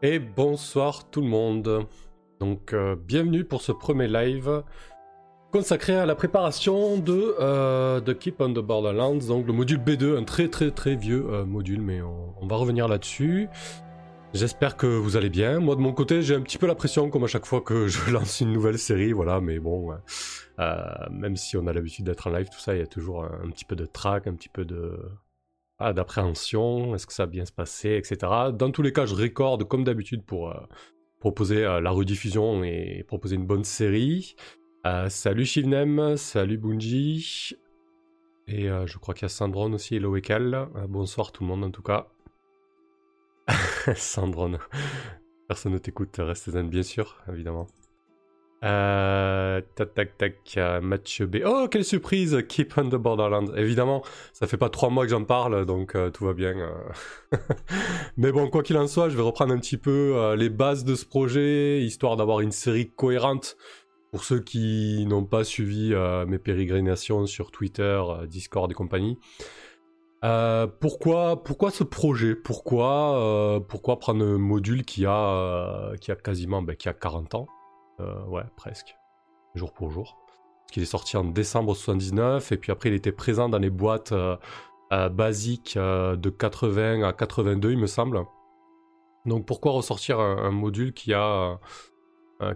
Et bonsoir tout le monde. Donc euh, bienvenue pour ce premier live consacré à la préparation de, euh, de Keep on the Borderlands, donc le module B2, un très très très vieux euh, module, mais on, va revenir là-dessus. J'espère que vous allez bien. Moi de mon côté, j'ai un petit peu la pression comme à chaque fois que je lance une nouvelle série, voilà, mais bon, même si on a l'habitude d'être en live, tout ça, il y a toujours un petit peu de trac, un petit peu de ah, d'appréhension, est-ce que ça va bien se passer, etc. Dans tous les cas, je recorde comme d'habitude pour euh, proposer euh, la rediffusion et proposer une bonne série. Euh, salut Shivnem, salut Bunji. Et je crois qu'il y a Sandron aussi et Loekel. bonsoir tout le monde en tout cas. Sandron. Personne ne t'écoute, reste zen bien sûr, évidemment. Euh, tac, tac, tac, match B. Oh, quelle surprise! Keep on the Borderlands. Évidemment, ça fait pas trois mois que j'en parle, donc euh, tout va bien. Euh. Mais bon, quoi qu'il en soit, je vais reprendre un petit peu euh, les bases de ce projet, histoire d'avoir une série cohérente. Pour ceux qui n'ont pas suivi mes pérégrinations sur Twitter, Discord et compagnie. pourquoi, pourquoi ce projet? Pourquoi, prendre un module qui a, quasiment ben, qui a 40 ans? Euh, ouais, presque. Jour pour jour. Parce qu'il est sorti en décembre 79, et puis après il était présent dans les boîtes euh, euh, basiques de 80 à 82, il me semble. Donc pourquoi ressortir un, module qui a,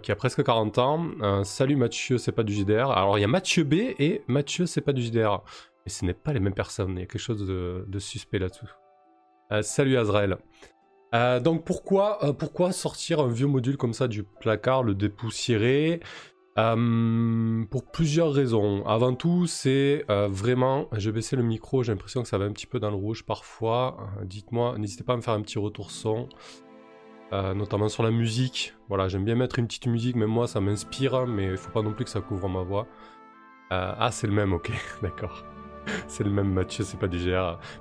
qui a presque 40 ans Salut Mathieu, c'est pas du JDR. Alors il y a Mathieu B et Mathieu, c'est pas du JDR. Mais ce n'est pas les mêmes personnes, il y a quelque chose de, suspect là-dessous. salut Azrael. Euh, donc pourquoi, euh, pourquoi sortir un vieux module comme ça du placard, le dépoussiérer? Euh, Pour plusieurs raisons. Avant tout, c'est vraiment, je vais baisser le micro, j'ai l'impression que ça va un petit peu dans le rouge parfois. Dites-moi, n'hésitez pas à me faire un petit retour son. Notamment sur la musique. Voilà, j'aime bien mettre une petite musique, même moi ça m'inspire, mais il faut pas non plus que ça couvre ma voix. ah, c'est le même, ok, d'accord. c'est le même Mathieu, c'est pas du.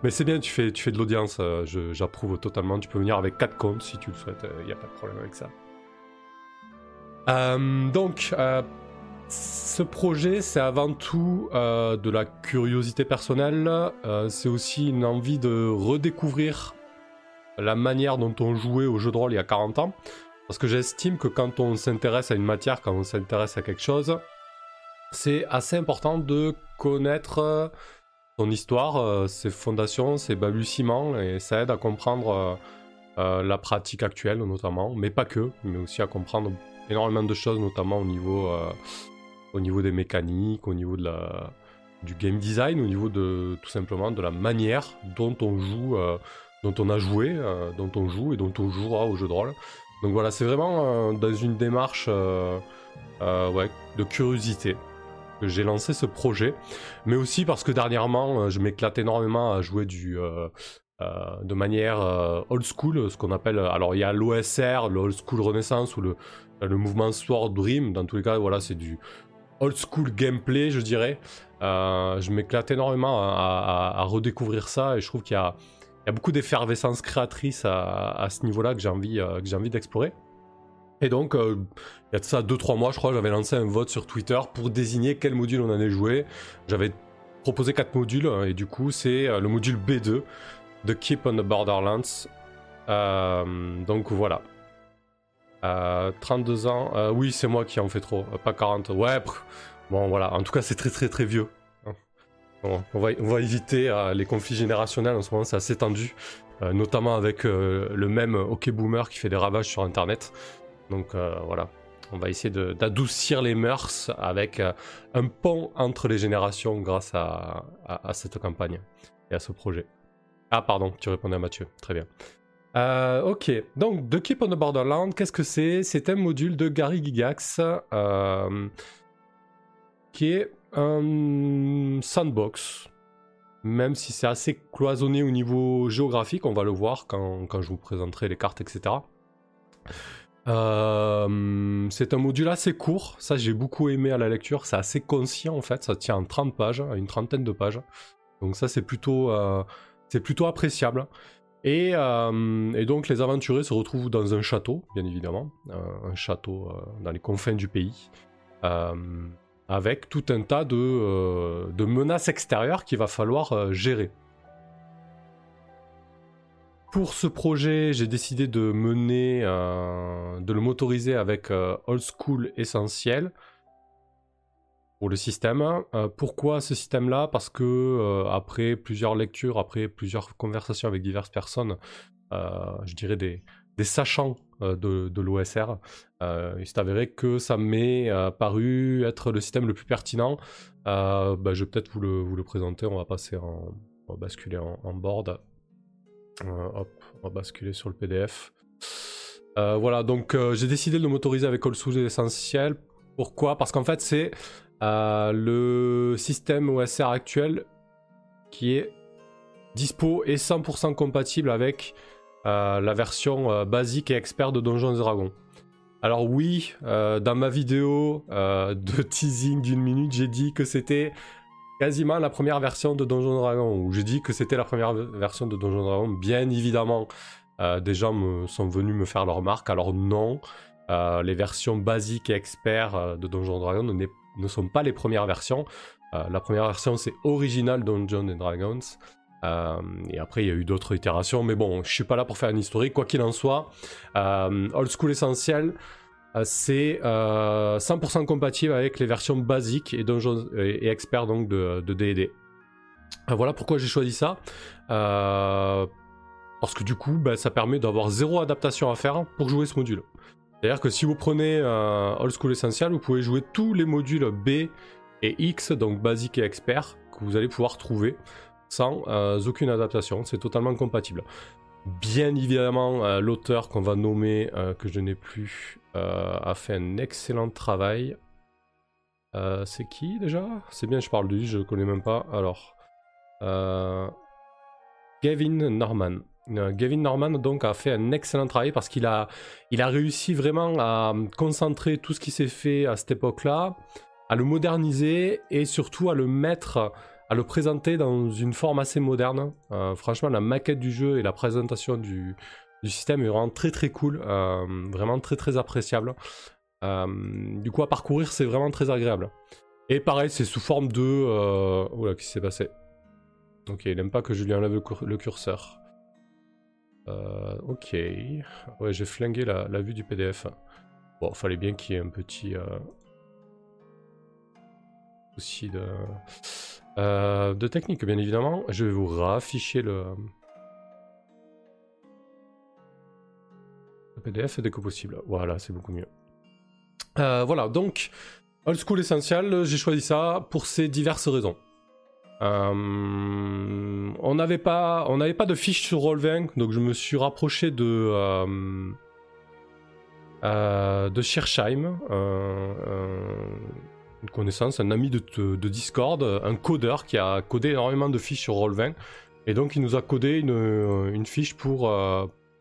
Mais c'est bien, tu fais, tu fais de l'audience, euh, j'approuve totalement. Tu peux venir avec 4 comptes si tu le souhaites, il euh, n'y a pas de problème avec ça. Euh, donc, ce projet, c'est avant tout de la curiosité personnelle. c'est aussi une envie de redécouvrir la manière dont on jouait au jeu de rôle il y a 40 ans. Parce que j'estime que quand on s'intéresse à une matière, quand on s'intéresse à quelque chose, c'est assez important de connaître euh, son histoire, euh, ses fondations, ses balbutiements, et ça aide à comprendre euh, la pratique actuelle notamment, mais pas que, mais aussi à comprendre énormément de choses, notamment au niveau, au niveau des mécaniques, au niveau du game design, au niveau de tout simplement de la manière dont on joue, dont on a joué, dont on joue et dont on jouera au jeu de rôle. Donc voilà, c'est vraiment dans une démarche ouais, de curiosité j'ai lancé ce projet, mais aussi parce que dernièrement, euh, je m'éclate énormément à jouer du, euh, euh, de manière old school, ce qu'on appelle. Alors, il y a l'OSR, le old school renaissance ou le, le mouvement Sword Dream. Dans tous les cas, voilà, c'est du old school gameplay, je dirais. je m'éclate énormément à, redécouvrir ça et je trouve qu'il y a, il y a beaucoup d'effervescence créatrice à, ce niveau-là que j'ai envie, j'ai envie d'explorer. Et donc, euh, il y a de ça 2-3 mois, je crois, j'avais lancé un vote sur Twitter pour désigner quel module on allait jouer. J'avais proposé 4 modules, hein, et du coup, c'est euh, le module B2 de Keep on the Borderlands. Euh, donc voilà. 32 ans, oui, c'est moi qui en fais trop, pas 40. Ouais, bon voilà, en tout cas, c'est très très très vieux. On, va, éviter les conflits générationnels en ce moment, c'est assez tendu. notamment avec le même OK Boomer qui fait des ravages sur Internet. Donc euh, voilà, on va essayer d'adoucir les mœurs avec euh, un pont entre les générations grâce à, cette campagne et à ce projet. Ah pardon, tu répondais à Mathieu, très bien. Euh, ok, donc The Keep on the Borderland, qu'est-ce que c'est? C'est un module de Gary Gigax qui est un sandbox, même si c'est assez cloisonné au niveau géographique, on va le voir quand, quand je vous présenterai les cartes, etc. Euh, c'est un module assez court, ça j'ai beaucoup aimé à la lecture, c'est assez conscient en fait, ça tient en 30 pages, une trentaine de pages. Donc ça c'est plutôt, euh, c'est plutôt appréciable. Et, donc les aventuriers se retrouvent dans un château, bien évidemment, un château dans les confins du pays, avec tout un tas de, de menaces extérieures qu'il va falloir gérer. Pour ce projet, j'ai décidé de mener, euh, de le motoriser avec euh, Old School Essentiel pour le système. Euh, pourquoi ce système-là? Parce que après plusieurs lectures, après plusieurs conversations avec diverses personnes, je dirais des, sachants de, l'OSR, il s'est avéré que ça m'est paru être le système le plus pertinent. Bah, je vais peut-être vous le, présenter, on va passer en, basculer en board. Euh, on va basculer sur le PDF. Euh, voilà, donc euh, j'ai décidé de le motoriser avec All Source Essentiel. Pourquoi? Parce qu'en fait, c'est le système OSR actuel qui est dispo et 100% compatible avec la version basique et expert de Donjons Dragons. Alors oui, dans ma vidéo de teasing d'une minute, j'ai dit que c'était quasiment la première version de Donjon Dragon, où j'ai dit que c'était la première version de Donjon Dragon. Bien évidemment, euh, des gens sont venus me faire leur remarque. Alors non, euh, les versions basiques et experts euh, de Donjon Dragon ne, ne, sont pas les premières versions. la première version, c'est Original Dungeons and Dragons. Et après, il y a eu d'autres itérations. Mais bon, je suis pas là pour faire une historique. Quoi qu'il en soit, Old School Essentiel, euh, c'est 100% euh, compatible avec les versions basiques et, experts donc de D&D. Euh, voilà pourquoi j'ai choisi ça. parce que du coup, bah, ça permet d'avoir zéro adaptation à faire pour jouer ce module. C'est-à-dire que si vous prenez Old School Essential, vous pouvez jouer tous les modules B et X, donc basique et expert, que vous allez pouvoir trouver sans aucune adaptation. C'est totalement compatible. Bien évidemment, l'auteur qu'on va nommer, que je n'ai plus, euh, a fait un excellent travail. Euh, c'est qui déjà? C'est bien, je parle de lui, je connais même pas. Alors, euh, Gavin Norman. Gavin Norman donc a fait un excellent travail parce qu'il a, il a réussi vraiment à concentrer tout ce qui s'est fait à cette époque-là, à le moderniser et surtout à le mettre, à le présenter dans une forme assez moderne. franchement, la maquette du jeu et la présentation du, du système est vraiment très très cool, euh, vraiment très très appréciable. Euh, du coup, à parcourir, c'est vraiment très agréable. Et pareil, c'est sous forme de. Euh... Là, qu'est-ce qui s'est passé? Ok, il n'aime pas que je lui enlève le, curseur. Euh, ok. Ouais, j'ai flingué la, vue du PDF. Bon, fallait bien qu'il y ait un petit. souci de. De technique, bien évidemment. Je vais vous rafficher le. PDF dès que possible. Voilà, c'est beaucoup mieux. Euh, voilà, donc, Old School Essential, j'ai choisi ça pour ces diverses raisons. Euh, on n'avait pas, on pas de fiche sur Roll20, donc je me suis rapproché de euh, euh de Schersheim, une connaissance, un ami de, Discord, un codeur qui a codé énormément de fiches sur Roll20, et donc il nous a codé une, une fiche pour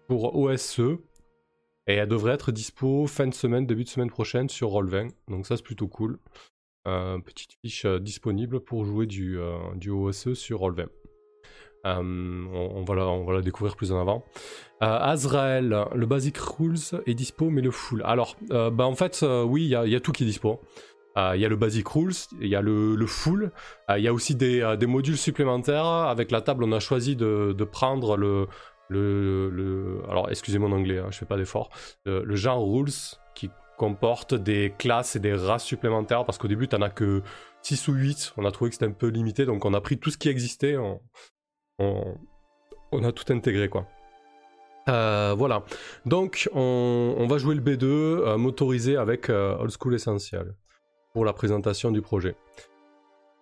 pour OSE, et elle devrait être dispo fin de semaine, début de semaine prochaine sur Roll20. Donc ça c'est plutôt cool. Euh, petite fiche euh, disponible pour jouer du, euh, OSE sur Roll20. On, va la, on, va la, découvrir plus en avant. Azrael, le Basic Rules est dispo, mais le full. Alors, bah en fait, oui, il y, a tout qui est dispo. Il y a le Basic Rules, il y a le, full, il y a aussi des, des, modules supplémentaires. Avec la table, on a choisi de, prendre le, le, alors excusez mon anglais, hein, je fais pas d'effort, le, genre rules qui comporte des classes et des races supplémentaires parce qu'au début tu en as que 6 ou 8, on a trouvé que c'était un peu limité donc on a pris tout ce qui existait, on, a tout intégré quoi. Euh, voilà, donc on, va jouer le B2 euh, motorisé avec euh, Old School Essential pour la présentation du projet.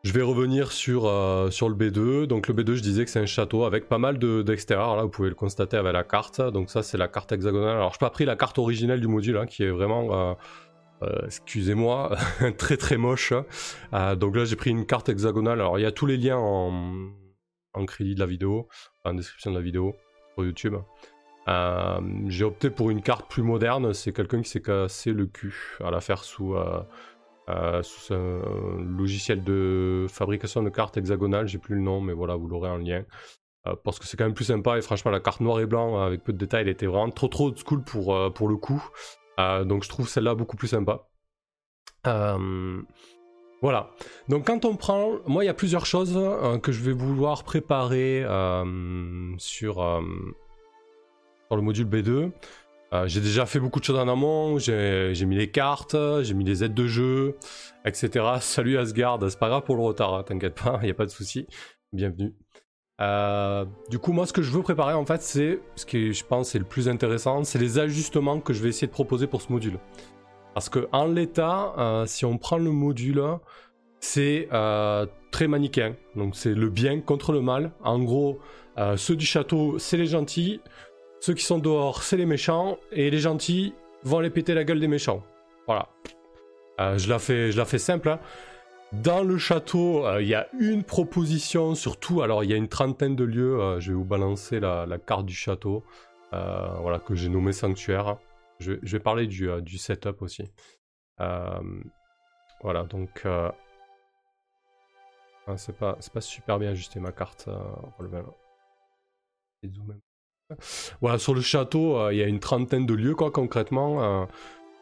Je vais revenir sur, euh, sur le B2. Donc le B2, je disais que c'est un château avec pas mal d'extérieur. Là, vous pouvez le constater avec la carte. Donc ça, c'est la carte hexagonale. Alors, je n'ai pas pris la carte originelle du module, hein, qui est vraiment, euh, euh, excusez-moi, très très moche. donc là, j'ai pris une carte hexagonale. Alors, il y a tous les liens en, en crédit de la vidéo, en description de la vidéo sur YouTube. j'ai opté pour une carte plus moderne. C'est quelqu'un qui s'est cassé le cul à la faire sous euh, sous un logiciel de fabrication de cartes hexagonales, j'ai plus le nom, mais voilà, vous l'aurez en lien. parce que c'est quand même plus sympa et franchement la carte noir et blanc avec peu de détails était vraiment trop trop cool pour, pour le coup. donc je trouve celle-là beaucoup plus sympa. Voilà. Donc quand on prend, moi il y a plusieurs choses que je vais vouloir préparer sur, sur le module B2. Euh, j'ai déjà fait beaucoup de choses en amont, j'ai mis les cartes, j'ai mis les aides de jeu, etc. Salut Asgard, c'est pas grave pour le retard, hein, t'inquiète pas, il n'y a pas de souci. Bienvenue. Euh, du coup, moi, ce que je veux préparer, en fait, c'est ce qui, je pense, est le plus intéressant, c'est les ajustements que je vais essayer de proposer pour ce module. Parce que en l'état, euh, si on prend le module, c'est très manichéen. Donc, c'est le bien contre le mal. En gros, ceux du château, c'est les gentils. Ceux qui sont dehors, c'est les méchants, et les gentils vont les péter la gueule des méchants. Voilà. Euh, je, la fais, je la fais simple. Hein. Dans le château, euh, il y a une proposition surtout. Alors, il y a une trentaine de lieux. Euh, je vais vous balancer la, carte du château. voilà, que j'ai nommé sanctuaire. Je, vais parler du, setup aussi. voilà, donc. Ah, c'est pas, super bien ajusté ma carte. Voilà, sur le château, euh, il y a une trentaine de lieux, quoi, concrètement. Euh.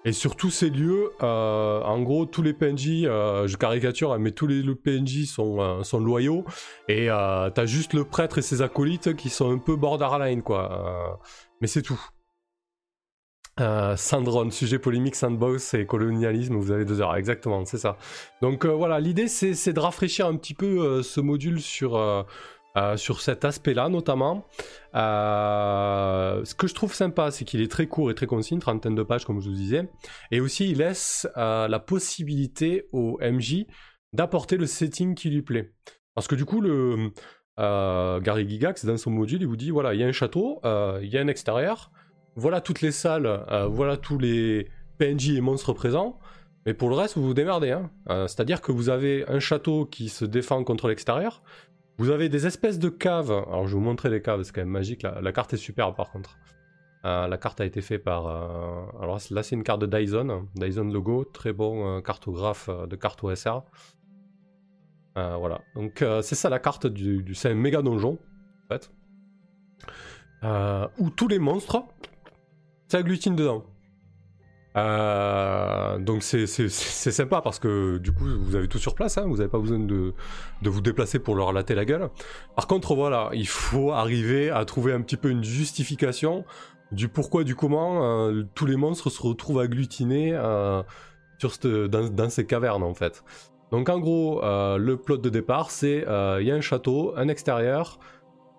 et sur tous ces lieux, euh, en gros, tous les PNJ, je caricature, hein, mais tous les, PNJ sont, loyaux. Et t'as juste le prêtre et ses acolytes qui sont un peu borderline, quoi. mais c'est tout. Sandron, sujet polémique, sandbox et colonialisme, vous avez deux heures, exactement, c'est ça. Donc voilà, l'idée c'est de rafraîchir un petit peu ce module sur, euh, sur cet aspect-là notamment. Euh, ce que je trouve sympa, c'est qu'il est très court et très concis, une trentaine de pages comme je vous disais. Et aussi, il laisse euh, la possibilité au MJ d'apporter le setting qui lui plaît. Parce que du coup, le Gary Gigax, dans son module, il vous dit, voilà, il y a un château, il y a un extérieur, voilà toutes les salles, voilà tous les PNJ et monstres présents. Mais pour le reste, vous vous démerdez. Hein. C'est-à-dire que vous avez un château qui se défend contre l'extérieur, vous avez des espèces de caves. Alors je vais vous montrer les caves, c'est quand même magique. La, carte est superbe par contre. Euh, la carte a été faite par. Euh, alors là, c'est une carte de Dyson. Dyson Logo, très bon euh, cartographe de carte OSR. voilà. Donc c'est ça la carte du. du c'est un méga donjon, en fait. où tous les monstres s'agglutinent dedans. Euh, donc c'est sympa parce que du coup vous avez tout sur place, hein, vous n'avez pas besoin de, de, vous déplacer pour leur latter la gueule. Par contre voilà, il faut arriver à trouver un petit peu une justification du pourquoi, du comment euh, tous les monstres se retrouvent agglutinés euh, sur dans, dans, ces cavernes en fait. Donc en gros, le plot de départ c'est il y a un château, un extérieur,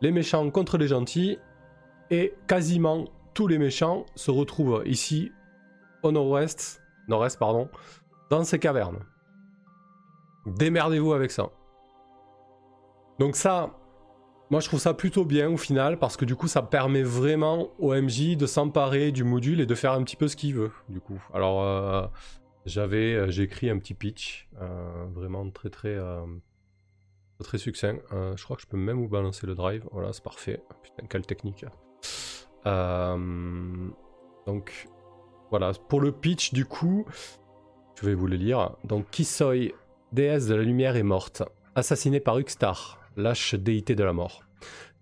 les méchants contre les gentils, et quasiment tous les méchants se retrouvent ici au nord-ouest, nord-est pardon, dans ces cavernes. Démerdez-vous avec ça. Donc ça, moi je trouve ça plutôt bien au final parce que du coup ça permet vraiment au MJ de s'emparer du module et de faire un petit peu ce qu'il veut du coup. Alors euh, j'avais, euh, j'ai écrit un petit pitch, euh, vraiment très très très succinct. je crois que je peux même vous balancer le drive. Voilà, c'est parfait. Putain, quelle technique. donc voilà, pour le pitch, du coup, je vais vous le lire. Donc, Kisoi, déesse de la lumière, est morte, assassinée par Uxtar, lâche déité de la mort.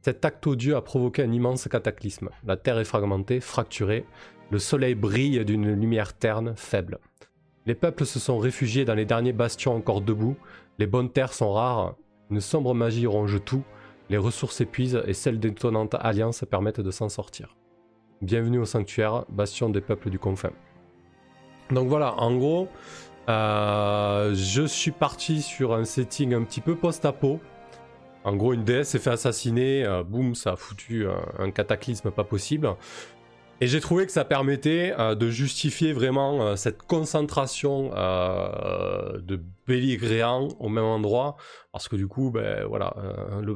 Cet acte odieux a provoqué un immense cataclysme. La terre est fragmentée, fracturée, le soleil brille d'une lumière terne, faible. Les peuples se sont réfugiés dans les derniers bastions encore debout, les bonnes terres sont rares, une sombre magie ronge tout, les ressources épuisent et celles d'étonnantes alliances permettent de s'en sortir. Bienvenue au sanctuaire, bastion des peuples du confin. Donc voilà, en gros, euh, je suis parti sur un setting un petit peu post-apo. En gros, une déesse s'est fait assassiner, euh, boum, ça a foutu un, cataclysme pas possible. Et j'ai trouvé que ça permettait euh, de justifier vraiment cette concentration de belligérants au même endroit, parce que du coup, ben voilà,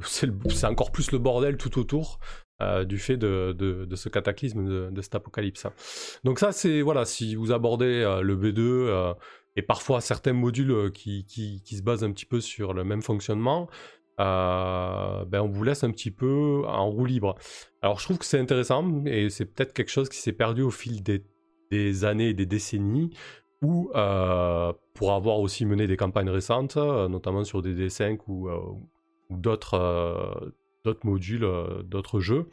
c'est encore plus le bordel tout autour. Euh, du fait de, ce cataclysme, de, cet apocalypse. Donc ça, c'est, voilà, si vous abordez euh, le B2 euh, et parfois certains modules qui, se basent un petit peu sur le même fonctionnement, ben on vous laisse un petit peu en roue libre. Alors je trouve que c'est intéressant et c'est peut-être quelque chose qui s'est perdu au fil des, années et des décennies ou pour avoir aussi mené des campagnes récentes, notamment sur des D5 ou, ou d'autres d'autres modules, d'autres jeux,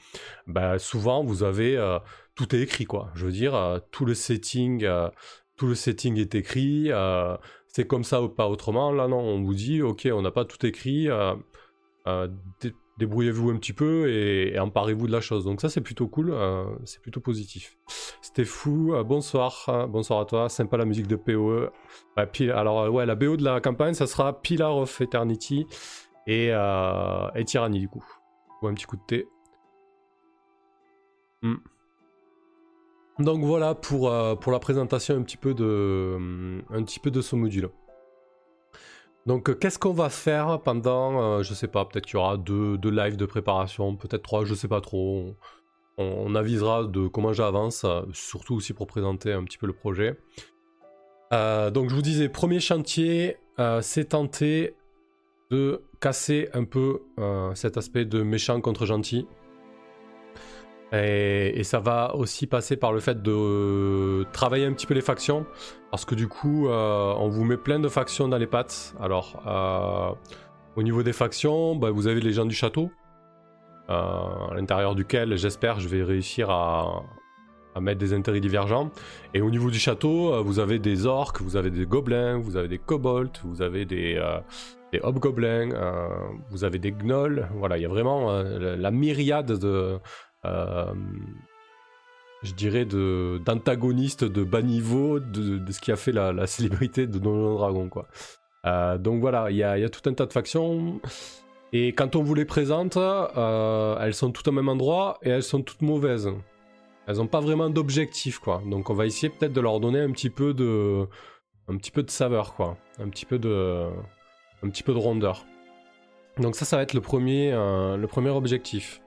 bah, souvent vous avez tout est écrit quoi. Je veux dire, tout le setting, tout le setting est écrit. c'est comme ça ou pas autrement. Là non, on vous dit ok, on n'a pas tout écrit débrouillez-vous un petit peu et, emparez-vous de la chose. Donc ça c'est plutôt cool, euh, c'est plutôt positif. C'était fou, euh, bonsoir, hein, bonsoir à toi, sympa la musique de PoE. alors euh, ouais, la BO de la campagne, ça sera Pillar of Eternity et, et Tyranny du coup. Ou un petit coup de thé. Hmm. Donc voilà pour, pour la présentation un petit peu de, un petit peu de ce module. Donc, euh, qu'est-ce qu'on va faire pendant, euh, je sais pas, peut-être qu'il y aura deux, lives de préparation, peut-être trois, je sais pas trop. On, avisera de comment j'avance, euh, surtout aussi pour présenter un petit peu le projet. donc, je vous disais, premier chantier, c'est tenter de casser un peu cet aspect de méchant contre gentil. Et, ça va aussi passer par le fait de travailler un petit peu les factions, parce que du coup, euh, on vous met plein de factions dans les pattes. Alors, euh, au niveau des factions, bah, vous avez les gens du château, euh, à l'intérieur duquel, j'espère, je vais réussir à, mettre des intérêts divergents. Et au niveau du château, vous avez des orques, vous avez des gobelins, vous avez des kobolds, vous avez des, des hobgoblins, vous avez des gnolls. Voilà, il y a vraiment la myriade de euh, je dirais, d'antagoniste de, bas niveau de, ce qui a fait la, célébrité de Donjon Dragon, quoi. Euh, donc voilà, il y a, tout un tas de factions. Et quand on vous les présente, euh, elles sont toutes au même endroit et elles sont toutes mauvaises. Elles n'ont pas vraiment d'objectif, quoi. Donc on va essayer peut-être de leur donner un petit peu de, un petit peu de saveur, quoi. Un petit peu de, un petit peu de rondeur. Donc ça, ça va être le premier, premier objectif.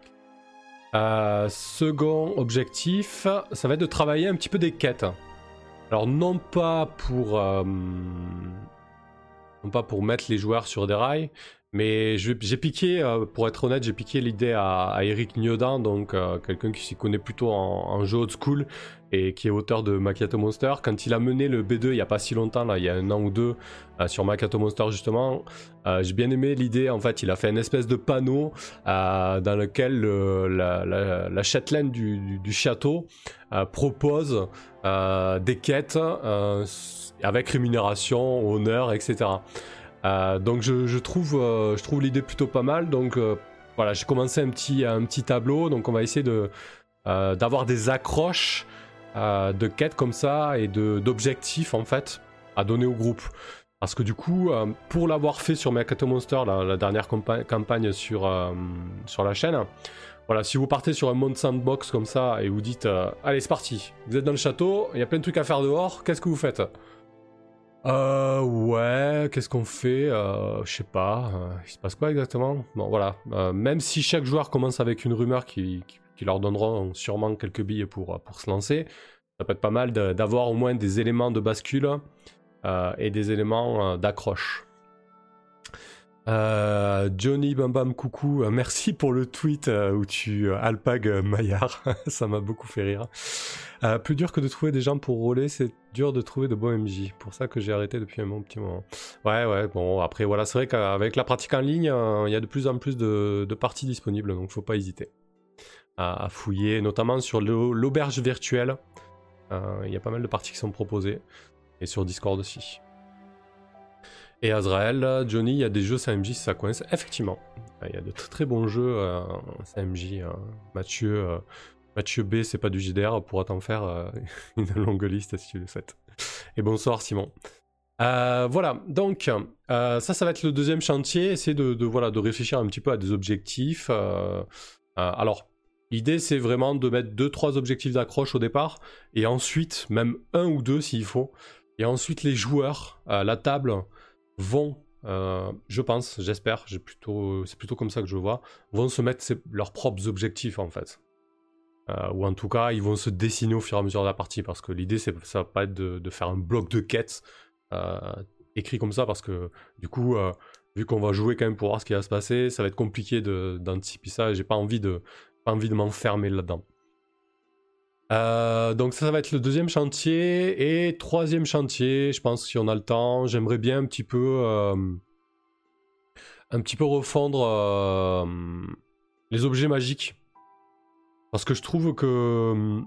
Euh, second objectif, ça va être de travailler un petit peu des quêtes. Alors non pas pour euh, pas pour mettre les joueurs sur des rails, mais j'ai piqué, euh, pour être honnête, j'ai piqué l'idée à, Eric Niodan, donc quelqu'un qui s'y connaît plutôt en, en, jeu old school, et qui est auteur de Macchiato Monster. Quand il a mené le B2 il n'y a pas si longtemps, il y a un an ou deux, euh, sur Macchiato Monster justement, euh, j'ai bien aimé l'idée. En fait, il a fait une espèce de panneau euh, dans lequel la, la, la, châtelaine du, château propose des quêtes avec rémunération, honneur, etc. donc je, trouve, je trouve l'idée plutôt pas mal. Donc voilà, j'ai commencé un petit, un petit tableau. Donc on va essayer de d'avoir des accroches euh, de quêtes comme ça et d'objectifs en fait à donner au groupe. Parce que du coup, euh, pour l'avoir fait sur Mercato Monster, la, dernière campagne sur, euh, sur la chaîne, voilà, si vous partez sur un monde sandbox comme ça et vous dites Allez, c'est parti, vous êtes dans le château, il y a plein de trucs à faire dehors, qu'est-ce que vous faites? Euh, ouais, qu'est-ce qu'on fait Je sais pas, il se passe quoi exactement? Bon, voilà, même si chaque joueur commence avec une rumeur qui leur donneront sûrement quelques billes pour, pour se lancer. Ça peut être pas mal d'avoir au moins des éléments de bascule euh, et des éléments euh, d'accroche. Euh, Johnny Bam Bam Coucou, merci pour le tweet où tu alpag Maillard, ça m'a beaucoup fait rire. plus dur que de trouver des gens pour rouler, c'est dur de trouver de bons MJ. Pour ça que j'ai arrêté depuis un bon petit moment. Ouais, ouais, bon, après voilà, c'est vrai qu'avec la pratique en ligne, il y a de plus en plus de, parties disponibles, donc faut pas hésiter à, fouiller, notamment sur l'auberge virtuelle. Euh, il y a pas mal de parties qui sont proposées, et sur Discord aussi. Et Azrael, Johnny, il y a des jeux CMJ si ça coince. Effectivement, il y a de très très bons jeux euh, CMJ. Hein. Mathieu, euh, Mathieu B, c'est pas du JDR, pourra t'en faire une longue liste si tu le souhaites. Et bonsoir Simon. voilà, donc ça, ça va être le deuxième chantier, essayer de, voilà, de réfléchir un petit peu à des objectifs. alors, L'idée, c'est vraiment de mettre 2-3 objectifs d'accroche au départ, et ensuite, même un ou deux s'il faut, et ensuite les joueurs la table vont, euh, je pense, j'espère, c'est plutôt comme ça que je vois, vont se mettre leurs propres objectifs en fait. Euh, ou en tout cas, ils vont se dessiner au fur et à mesure de la partie, parce que l'idée, c'est, ça va pas être de, faire un bloc de quêtes euh, écrit comme ça, parce que du coup, vu qu'on va jouer quand même pour voir ce qui va se passer, ça va être compliqué d'anticiper ça, et j'ai pas envie de, pas envie de m'enfermer là-dedans. Euh, donc ça, va être le deuxième chantier. Et troisième chantier, je pense si on a le temps, j'aimerais bien un petit peu... Euh, un petit peu refondre... Euh, les objets magiques. Parce que je trouve que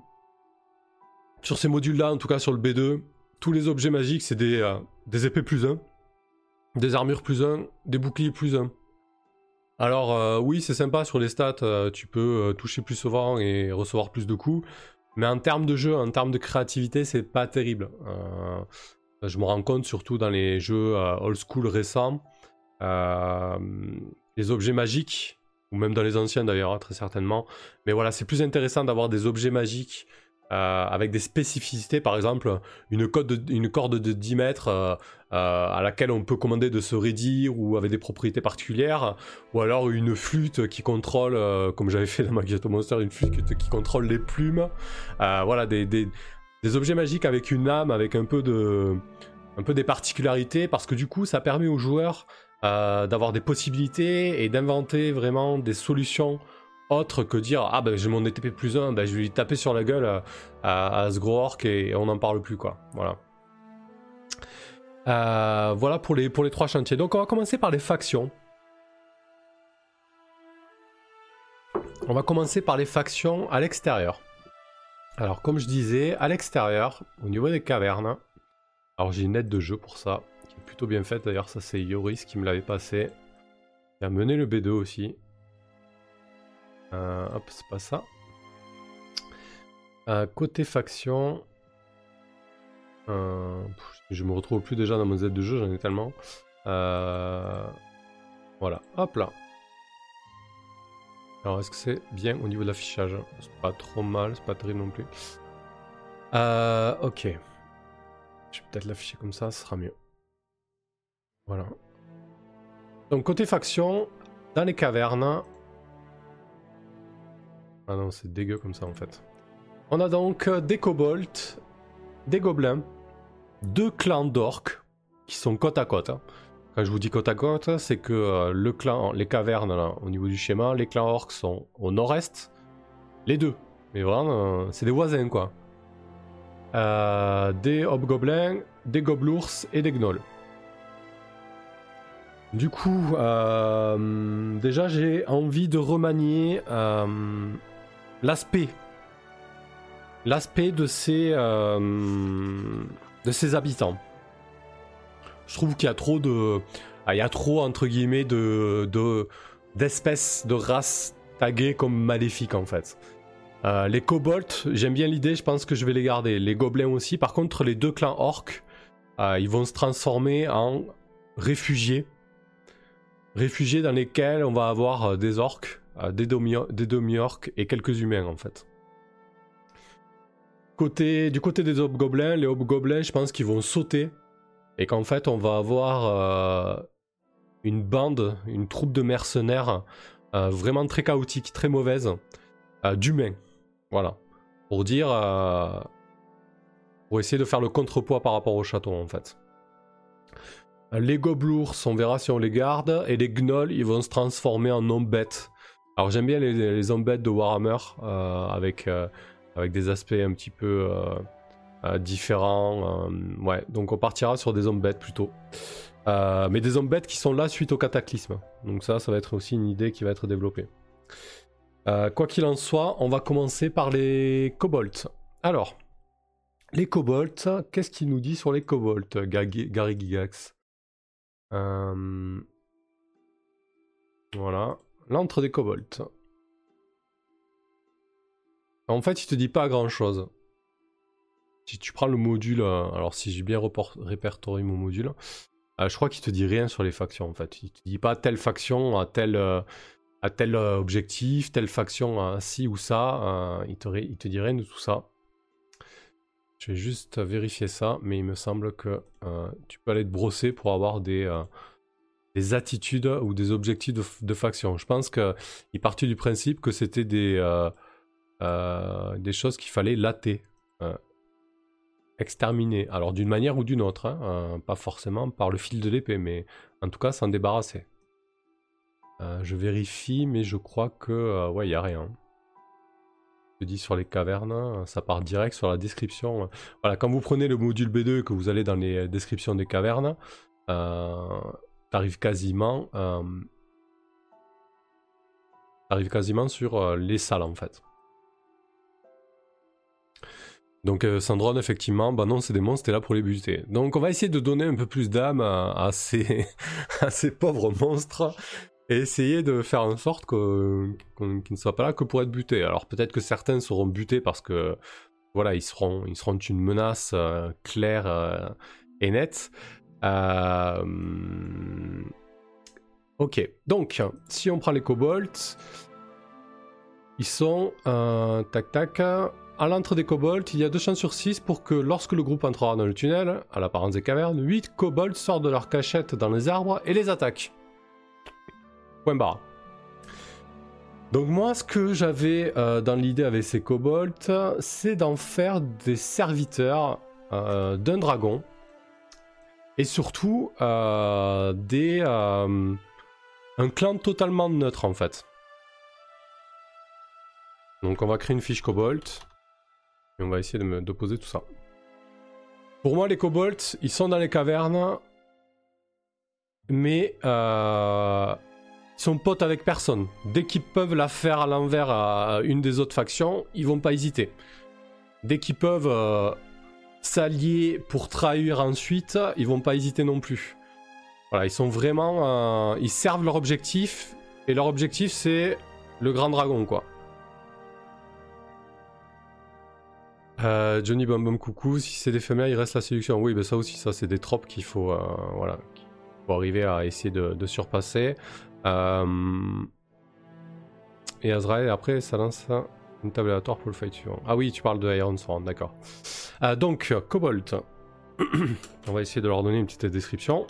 sur ces modules-là, en tout cas sur le B2, tous les objets magiques, c'est des, épées plus 1, des armures plus 1, des boucliers plus 1. Alors oui, c'est sympa sur les stats, tu peux toucher plus souvent et recevoir plus de coups, mais en termes de jeu, en termes de créativité, c'est pas terrible. je me rends compte surtout dans les jeux old school récents, les objets magiques, ou même dans les anciens d'ailleurs, hein, très certainement. Mais voilà, c'est plus intéressant d'avoir des objets magiques euh, avec des spécificités, par exemple une, corde de 10 mètres euh, euh, à laquelle on peut commander de se raidir ou avec des propriétés particulières, ou alors une flûte qui contrôle, comme j'avais fait dans Magic Monster, une flûte qui contrôle les plumes. voilà, des, objets magiques avec une âme, avec un peu de un peu des particularités, parce que du coup ça permet aux joueurs d'avoir des possibilités et d'inventer vraiment des solutions autre que dire ah ben j'ai mon ETP plus 1, ben, je vais lui taper sur la gueule à, ce gros orc et, on n'en parle plus quoi. Voilà. Euh, voilà pour les, pour les trois chantiers. Donc on va commencer par les factions. On va commencer par les factions à l'extérieur. Alors comme je disais, à l'extérieur, au niveau des cavernes, alors j'ai une aide de jeu pour ça, qui est plutôt bien faite d'ailleurs, ça c'est Yoris qui me l'avait passé. Il a mené le B2 aussi. Euh, hop, c'est pas ça. Euh, côté faction. Euh, je me retrouve plus déjà dans mon Z de jeu, j'en ai tellement. Voilà, hop là. Alors, est-ce que c'est bien au niveau de l'affichage? C'est pas trop mal, c'est pas terrible non plus. ok. Je vais peut-être l'afficher comme ça, ce sera mieux. Voilà. Donc, côté faction, dans les cavernes, ah non, c'est dégueu comme ça en fait. On a donc euh, des kobolds, des gobelins, deux clans d'orques qui sont côte à côte. Hein. Quand je vous dis côte à côte, c'est que euh, le les cavernes au niveau du schéma, les clans orques sont au nord-est. Les deux. Mais vraiment, euh, c'est des voisins quoi. des hobgoblins, des goblours et des gnolls. Du coup, déjà j'ai envie de remanier l'aspect l'aspect de ces euh, de habitants. Je trouve qu'il y a trop de ah, il y a trop entre guillemets de d'espèces de, races taguées comme maléfiques en fait. Euh, les kobolds, j'aime bien l'idée, je pense que je vais les garder. Les gobelins aussi. Par contre, les deux clans orques, euh, ils vont se transformer en réfugiés. Réfugiés dans lesquels on va avoir des orques des demi-orques et quelques humains en fait. Du côté des hobgoblins, les hobgoblins, je pense qu'ils vont sauter et qu'en fait on va avoir euh, une bande, une troupe de mercenaires euh, vraiment très chaotique, très mauvaise, euh, d'humains. Voilà. Pour dire. pour essayer de faire le contrepoids par rapport au château en fait. Les gobelours, on verra si on les garde, et les gnolls, ils vont se transformer en hommes bêtes. Alors j'aime bien les, les de Warhammer euh, avec, euh, avec des aspects un petit peu euh, différents. ouais, donc on partira sur des bêtes plutôt. mais des bêtes qui sont là suite au cataclysme. Donc ça, ça va être aussi une idée qui va être développée. quoi qu'il en soit, on va commencer par les kobolds. Alors, les kobolds, qu'est-ce qu'il nous dit sur les kobolds, Gary Gigax Voilà. L'antre des kobolds. En fait, il te dit pas grand chose. Si tu prends le module, euh, alors si j'ai bien répertorié mon module, euh, je crois qu'il te dit rien sur les factions en fait. Il te dit pas telle faction à tel, euh, tel objectif, telle faction à ci ou ça. il, te, te dit rien de tout ça. Je vais juste vérifier ça, mais il me semble que tu peux aller te brosser pour avoir des, des attitudes ou des objectifs de, faction. Je pense qu'il partit du principe que c'était des, euh, euh, des choses qu'il fallait latter, euh, exterminer. Alors d'une manière ou d'une autre, hein, pas forcément par le fil de l'épée, mais en tout cas s'en débarrasser. je vérifie, mais je crois que ouais, il n'y a rien. Je dis sur les cavernes, ça part direct sur la description. Voilà, quand vous prenez le module B2 et que vous allez dans les descriptions des cavernes, quasiment. Euh, quasiment sur les salles en fait. Donc euh, Sandron, effectivement, bah non, c'est des monstres, t'es là pour les buter. Donc on va essayer de donner un peu plus d'âme à, ces, à ces pauvres monstres et essayer de faire en sorte qu'ils ne soient pas là que pour être butés. Alors peut-être que certains seront butés parce que voilà, ils seront, ils seront une menace euh, claire euh, et nette. Ok, donc si on prend les kobolds, ils sont tac tac à l'entrée des kobolds, il y a 2 chances sur 6 pour que lorsque le groupe entrera dans le tunnel, à l'apparence des cavernes, 8 kobolds sortent de leur cachette dans les arbres et les attaquent. Point barre. Donc moi, ce que j'avais euh, dans l'idée avec ces kobolds, c'est d'en faire des serviteurs euh, d'un dragon. Et surtout, euh, des, un clan totalement neutre en fait. Donc on va créer une fiche kobold. Et on va essayer de poser tout ça. Pour moi, les kobolds, ils sont dans les cavernes, mais euh, ils sont potes avec personne. Dès qu'ils peuvent la faire à l'envers à une des autres factions, ils vont pas hésiter. Dès qu'ils peuvent euh, s'allier pour trahir ensuite, ils vont pas hésiter non plus. Voilà, ils sont vraiment, euh, ils servent leur objectif et leur objectif c'est le grand dragon quoi. Euh, Johnny Bum Coucou, si c'est des femelles, il reste la séduction. Oui, ben ça aussi, ça c'est des tropes qu'il faut, euh, voilà, faut arriver à essayer de, surpasser. Euh, et Azrael, après, ça lance une table aléatoire pour le fight suivant. Ah oui, tu parles de Iron Sword, d'accord. donc, Cobalt. On va essayer de leur donner une petite description.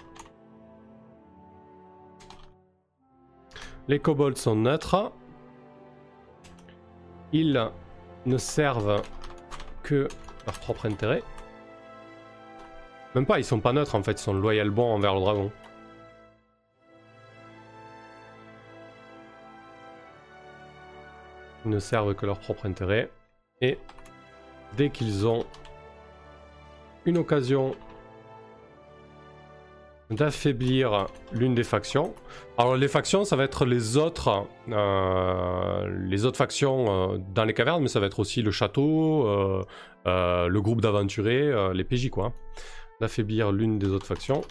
Les kobolds sont neutres. Ils ne servent que leur propre intérêt. Même pas, ils sont pas neutres en fait, ils sont loyal bons envers le dragon. Ne servent que leur propre intérêt. Et dès qu'ils ont une occasion d'affaiblir l'une des factions. Alors les factions, ça va être les autres, euh, les autres factions euh, dans les cavernes, mais ça va être aussi le château, euh, le groupe d'aventuriers, les PJ quoi. D'affaiblir l'une des autres factions.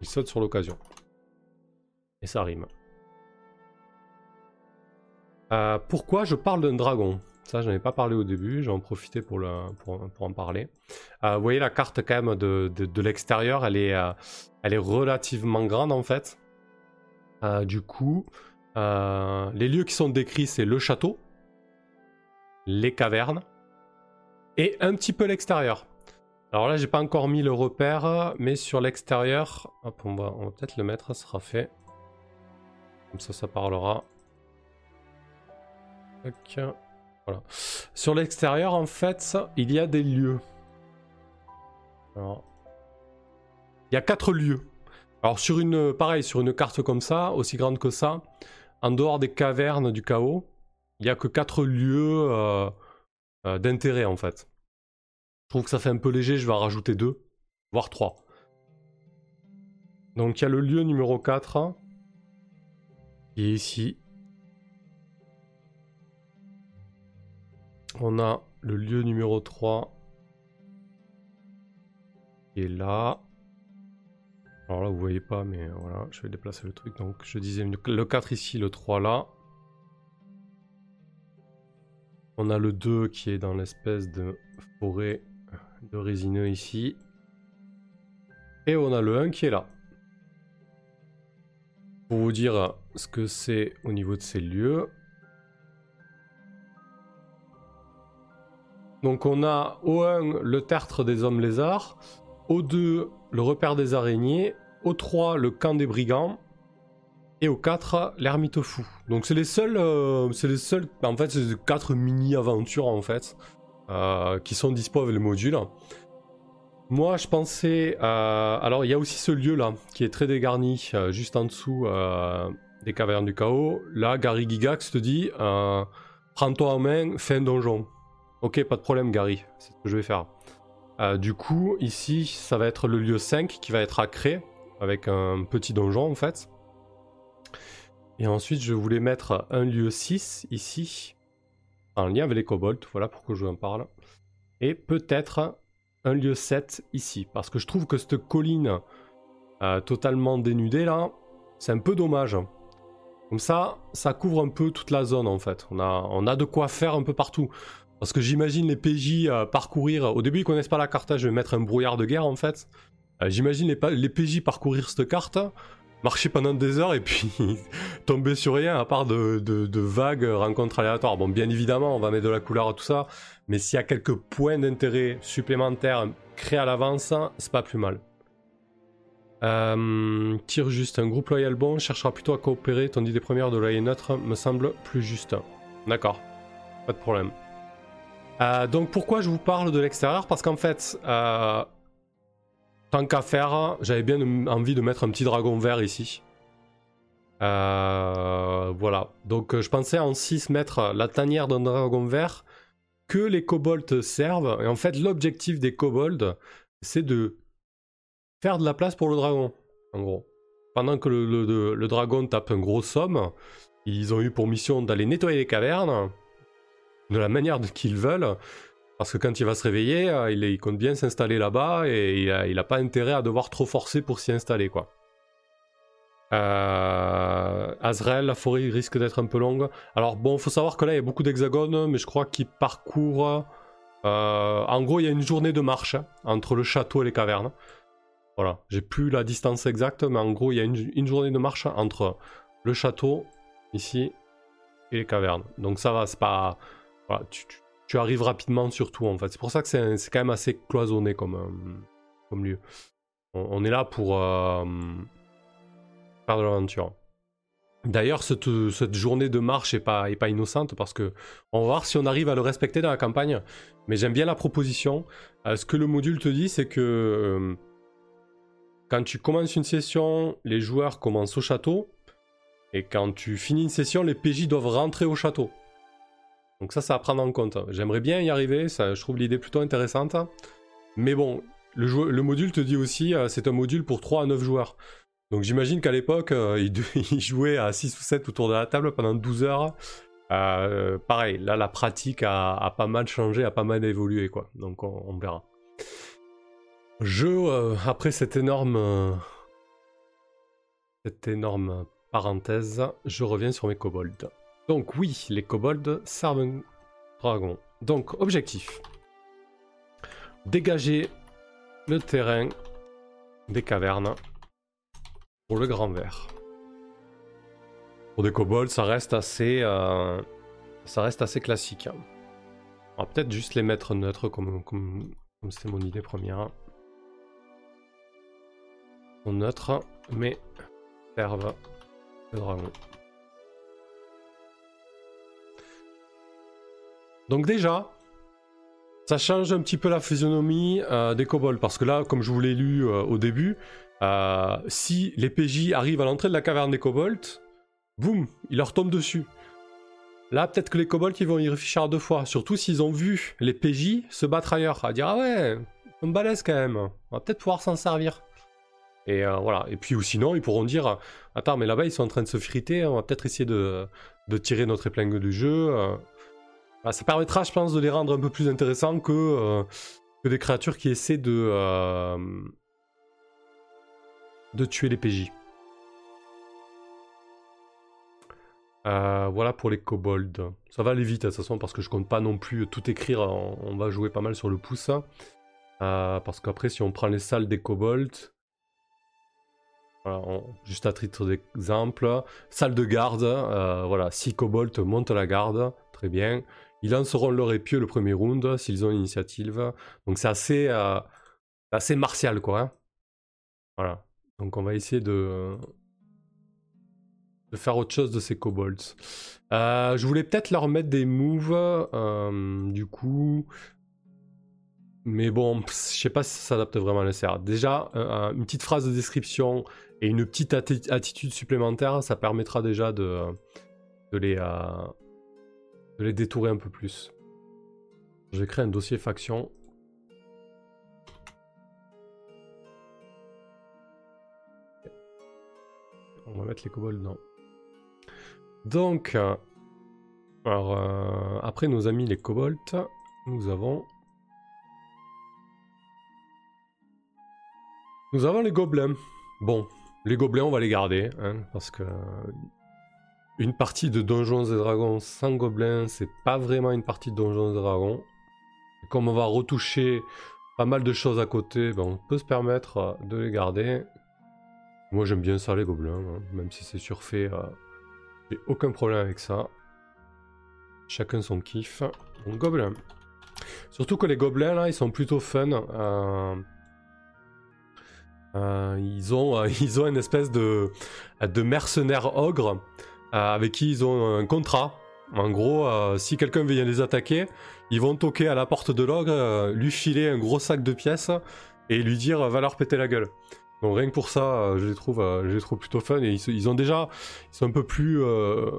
Ils sautent sur l'occasion. Et ça rime. Pourquoi je parle d'un dragon? Ça, j'en ai pas parlé au début, j'en profité pour, en parler. Euh, vous voyez la carte quand même de, de, l'extérieur, elle, est, euh, elle est relativement grande en fait. Euh, du coup, les lieux qui sont décrits, c'est le château, les cavernes et un petit peu l'extérieur. Alors là, j'ai pas encore mis le repère, mais sur l'extérieur, on va, on va peut-être le mettre, ça sera fait. Comme ça, ça parlera. Sur l'extérieur, en fait, il y a des lieux. Il y a quatre lieux. Alors sur une, pareil, sur une carte comme ça, aussi grande que ça, en dehors des cavernes du chaos, il y a que quatre lieux euh, euh, d'intérêt en fait. Je trouve que ça fait un peu léger, je vais en rajouter deux, voire trois. Donc il y a le lieu numéro 4, qui est ici, On a le lieu numéro 3 qui est là. Alors là, vous voyez pas, mais voilà, je vais déplacer le truc. Donc, je disais le 4 ici, le 3 là. On a le 2 qui est dans l'espèce de forêt de résineux ici. Et on a le 1 qui est là. Pour vous dire ce que c'est au niveau de ces lieux, Donc on a au 1 le tertre des hommes lézards, au 2 le repère des araignées, au 3 le camp des brigands, et au 4 l'ermite fou. Donc c'est les seuls, euh, c'est les seuls, en fait c'est 4 mini-aventures en fait, euh, qui sont dispo avec le module. Moi je pensais, alors il y a aussi ce lieu là, qui est très dégarni, euh, juste en dessous des cavernes du chaos. Là Gary Gigax te dit, prends-toi en main, fais un donjon. Ok, pas de problème, Gary. C'est ce que je vais faire. Euh, du coup, ici, ça va être le lieu 5 qui va être à créer avec un petit donjon en fait. Et ensuite, je voulais mettre un lieu 6 ici, en lien avec les kobolds. Voilà pourquoi je vous en parle. Et peut-être un lieu 7 ici. Parce que je trouve que cette colline euh, totalement dénudée là, c'est un peu dommage. Comme ça, ça couvre un peu toute la zone en fait. On a, on a de quoi faire un peu partout. Parce que j'imagine les PJ euh, parcourir. Au début, ils connaissent pas la carte. Hein, je vais mettre un brouillard de guerre en fait. Euh, j'imagine les, PJ parcourir cette carte, marcher pendant des heures et puis tomber sur rien à part de, vagues rencontres aléatoires. Bon, bien évidemment, on va mettre de la couleur à tout ça. Mais s'il y a quelques points d'intérêt supplémentaires créés à l'avance, c'est pas plus mal. Euh, tire juste, un groupe loyal bon cherchera plutôt à coopérer, tandis des premières de loyer neutre me semble plus juste. D'accord, pas de problème. Euh, donc pourquoi je vous parle de l'extérieur? Parce qu'en fait, euh, tant qu'à faire, j'avais bien envie de mettre un petit dragon vert ici. voilà, donc je pensais en 6 mettre la tanière d'un dragon vert que les kobolds servent. Et en fait, l'objectif des kobolds, c'est de faire de la place pour le dragon, en gros. Pendant que le, dragon tape un gros somme, ils ont eu pour mission d'aller nettoyer les cavernes de la manière qu'ils veulent. Parce que quand il va se réveiller, euh, il, compte bien s'installer là-bas et il n'a pas intérêt à devoir trop forcer pour s'y installer, quoi. Euh, Azrael, la forêt risque d'être un peu longue. Alors bon, faut savoir que là, il y a beaucoup d'hexagones, mais je crois qu'il parcourt... Euh, en gros, il y a une journée de marche hein, entre le château et les cavernes. Voilà, j'ai plus la distance exacte, mais en gros, il y a une, journée de marche entre le château, ici, et les cavernes. Donc ça va, c'est pas... Tu, arrives rapidement sur tout, en fait. C'est pour ça que c'est quand même assez cloisonné comme, euh, lieu. On, est là pour euh, faire de l'aventure. D'ailleurs, cette, journée de marche est pas innocente parce que on va voir si on arrive à le respecter dans la campagne. Mais j'aime bien la proposition. Euh, ce que le module te dit, c'est que quand tu commences une session, les joueurs commencent au château. Et quand tu finis une session, les PJ doivent rentrer au château. Donc ça, ça à prendre en compte. J'aimerais bien y arriver, ça, je trouve l'idée plutôt intéressante. Mais bon, le, module te dit aussi, euh, c'est un module pour 3 à 9 joueurs. Donc j'imagine qu'à l'époque, euh, il, jouait à 6 ou 7 autour de la table pendant 12 heures. Euh, pareil, là la pratique a, pas mal changé, a pas mal évolué, quoi. Donc on verra. Je, après cette énorme, cette énorme parenthèse, je reviens sur mes kobolds. Donc oui, les kobolds servent un dragon. Donc objectif. Dégager le terrain des cavernes pour le grand vert. Pour des kobolds, ça reste assez, euh, classique. On va peut-être juste les mettre neutres comme, comme, mon idée première neutre, mais serve le dragon. Donc déjà, ça change un petit peu la physionomie euh, des kobolds, parce que là, comme je vous l'ai lu euh, au début, euh, si les PJ arrivent à l'entrée de la caverne des kobolds, boum, ils leur tombent dessus. Là, peut-être que les kobolds ils vont y réfléchir deux fois, surtout s'ils ont vu les PJ se battre ailleurs, à dire ah ouais, on me balèze quand même, on va peut-être pouvoir s'en servir. Et voilà. Et puis ou sinon, ils pourront dire Attends, mais là-bas, ils sont en train de se friter, on va peut-être essayer de, tirer notre épingle du jeu. Euh. Bah, ça permettra, je pense, de les rendre un peu plus intéressants que, euh, que des créatures qui essaient de, de tuer les PJ. voilà pour les kobolds. Ça va aller vite de toute façon parce que je compte pas non plus tout écrire. On, va jouer pas mal sur le pouce. parce qu'après, si on prend les salles des kobolds, juste à titre d'exemple, salle de garde, euh, voilà, si kobolds montent la garde, très bien. Ils lanceront leur épieu le premier round s'ils ont l'initiative. Donc c'est assez, euh, assez martial, quoi. Hein. Voilà. Donc on va essayer de, de faire autre chose de ces kobolds. Euh, je voulais peut-être leur mettre des moves, du coup. Mais bon, je sais pas si ça s'adapte vraiment à l'SR. Déjà, une petite phrase de description et une petite attitude supplémentaire, ça permettra déjà de, de, les, euh, de les détourer un peu plus. Je vais créer un dossier faction. On va mettre les kobolds, non. Donc, alors, après nos amis les kobolds, nous avons... Nous avons les gobelins. Bon, les gobelins, on va les garder, hein, parce que une partie de Donjons et Dragons sans gobelins, c'est pas vraiment une partie de Donjons et Dragons. comme on va retoucher pas mal de choses à côté, ben on peut se permettre de les garder. Moi j'aime bien ça les gobelins, hein, même si c'est surfait, euh, j'ai aucun problème avec ça. Chacun son kiff. Donc gobelins. Surtout que les gobelins là, ils sont plutôt fun. Euh, euh, ils, ont, une espèce de, de mercenaires ogres avec qui ils ont un contrat. En gros, si quelqu'un vient les attaquer, ils vont toquer à la porte de l'ogre, lui filer un gros sac de pièces et lui dire va leur péter la gueule. Donc rien que pour ça, euh, je les trouve, euh, plutôt fun et ils, ont déjà, ils sont un peu plus, euh,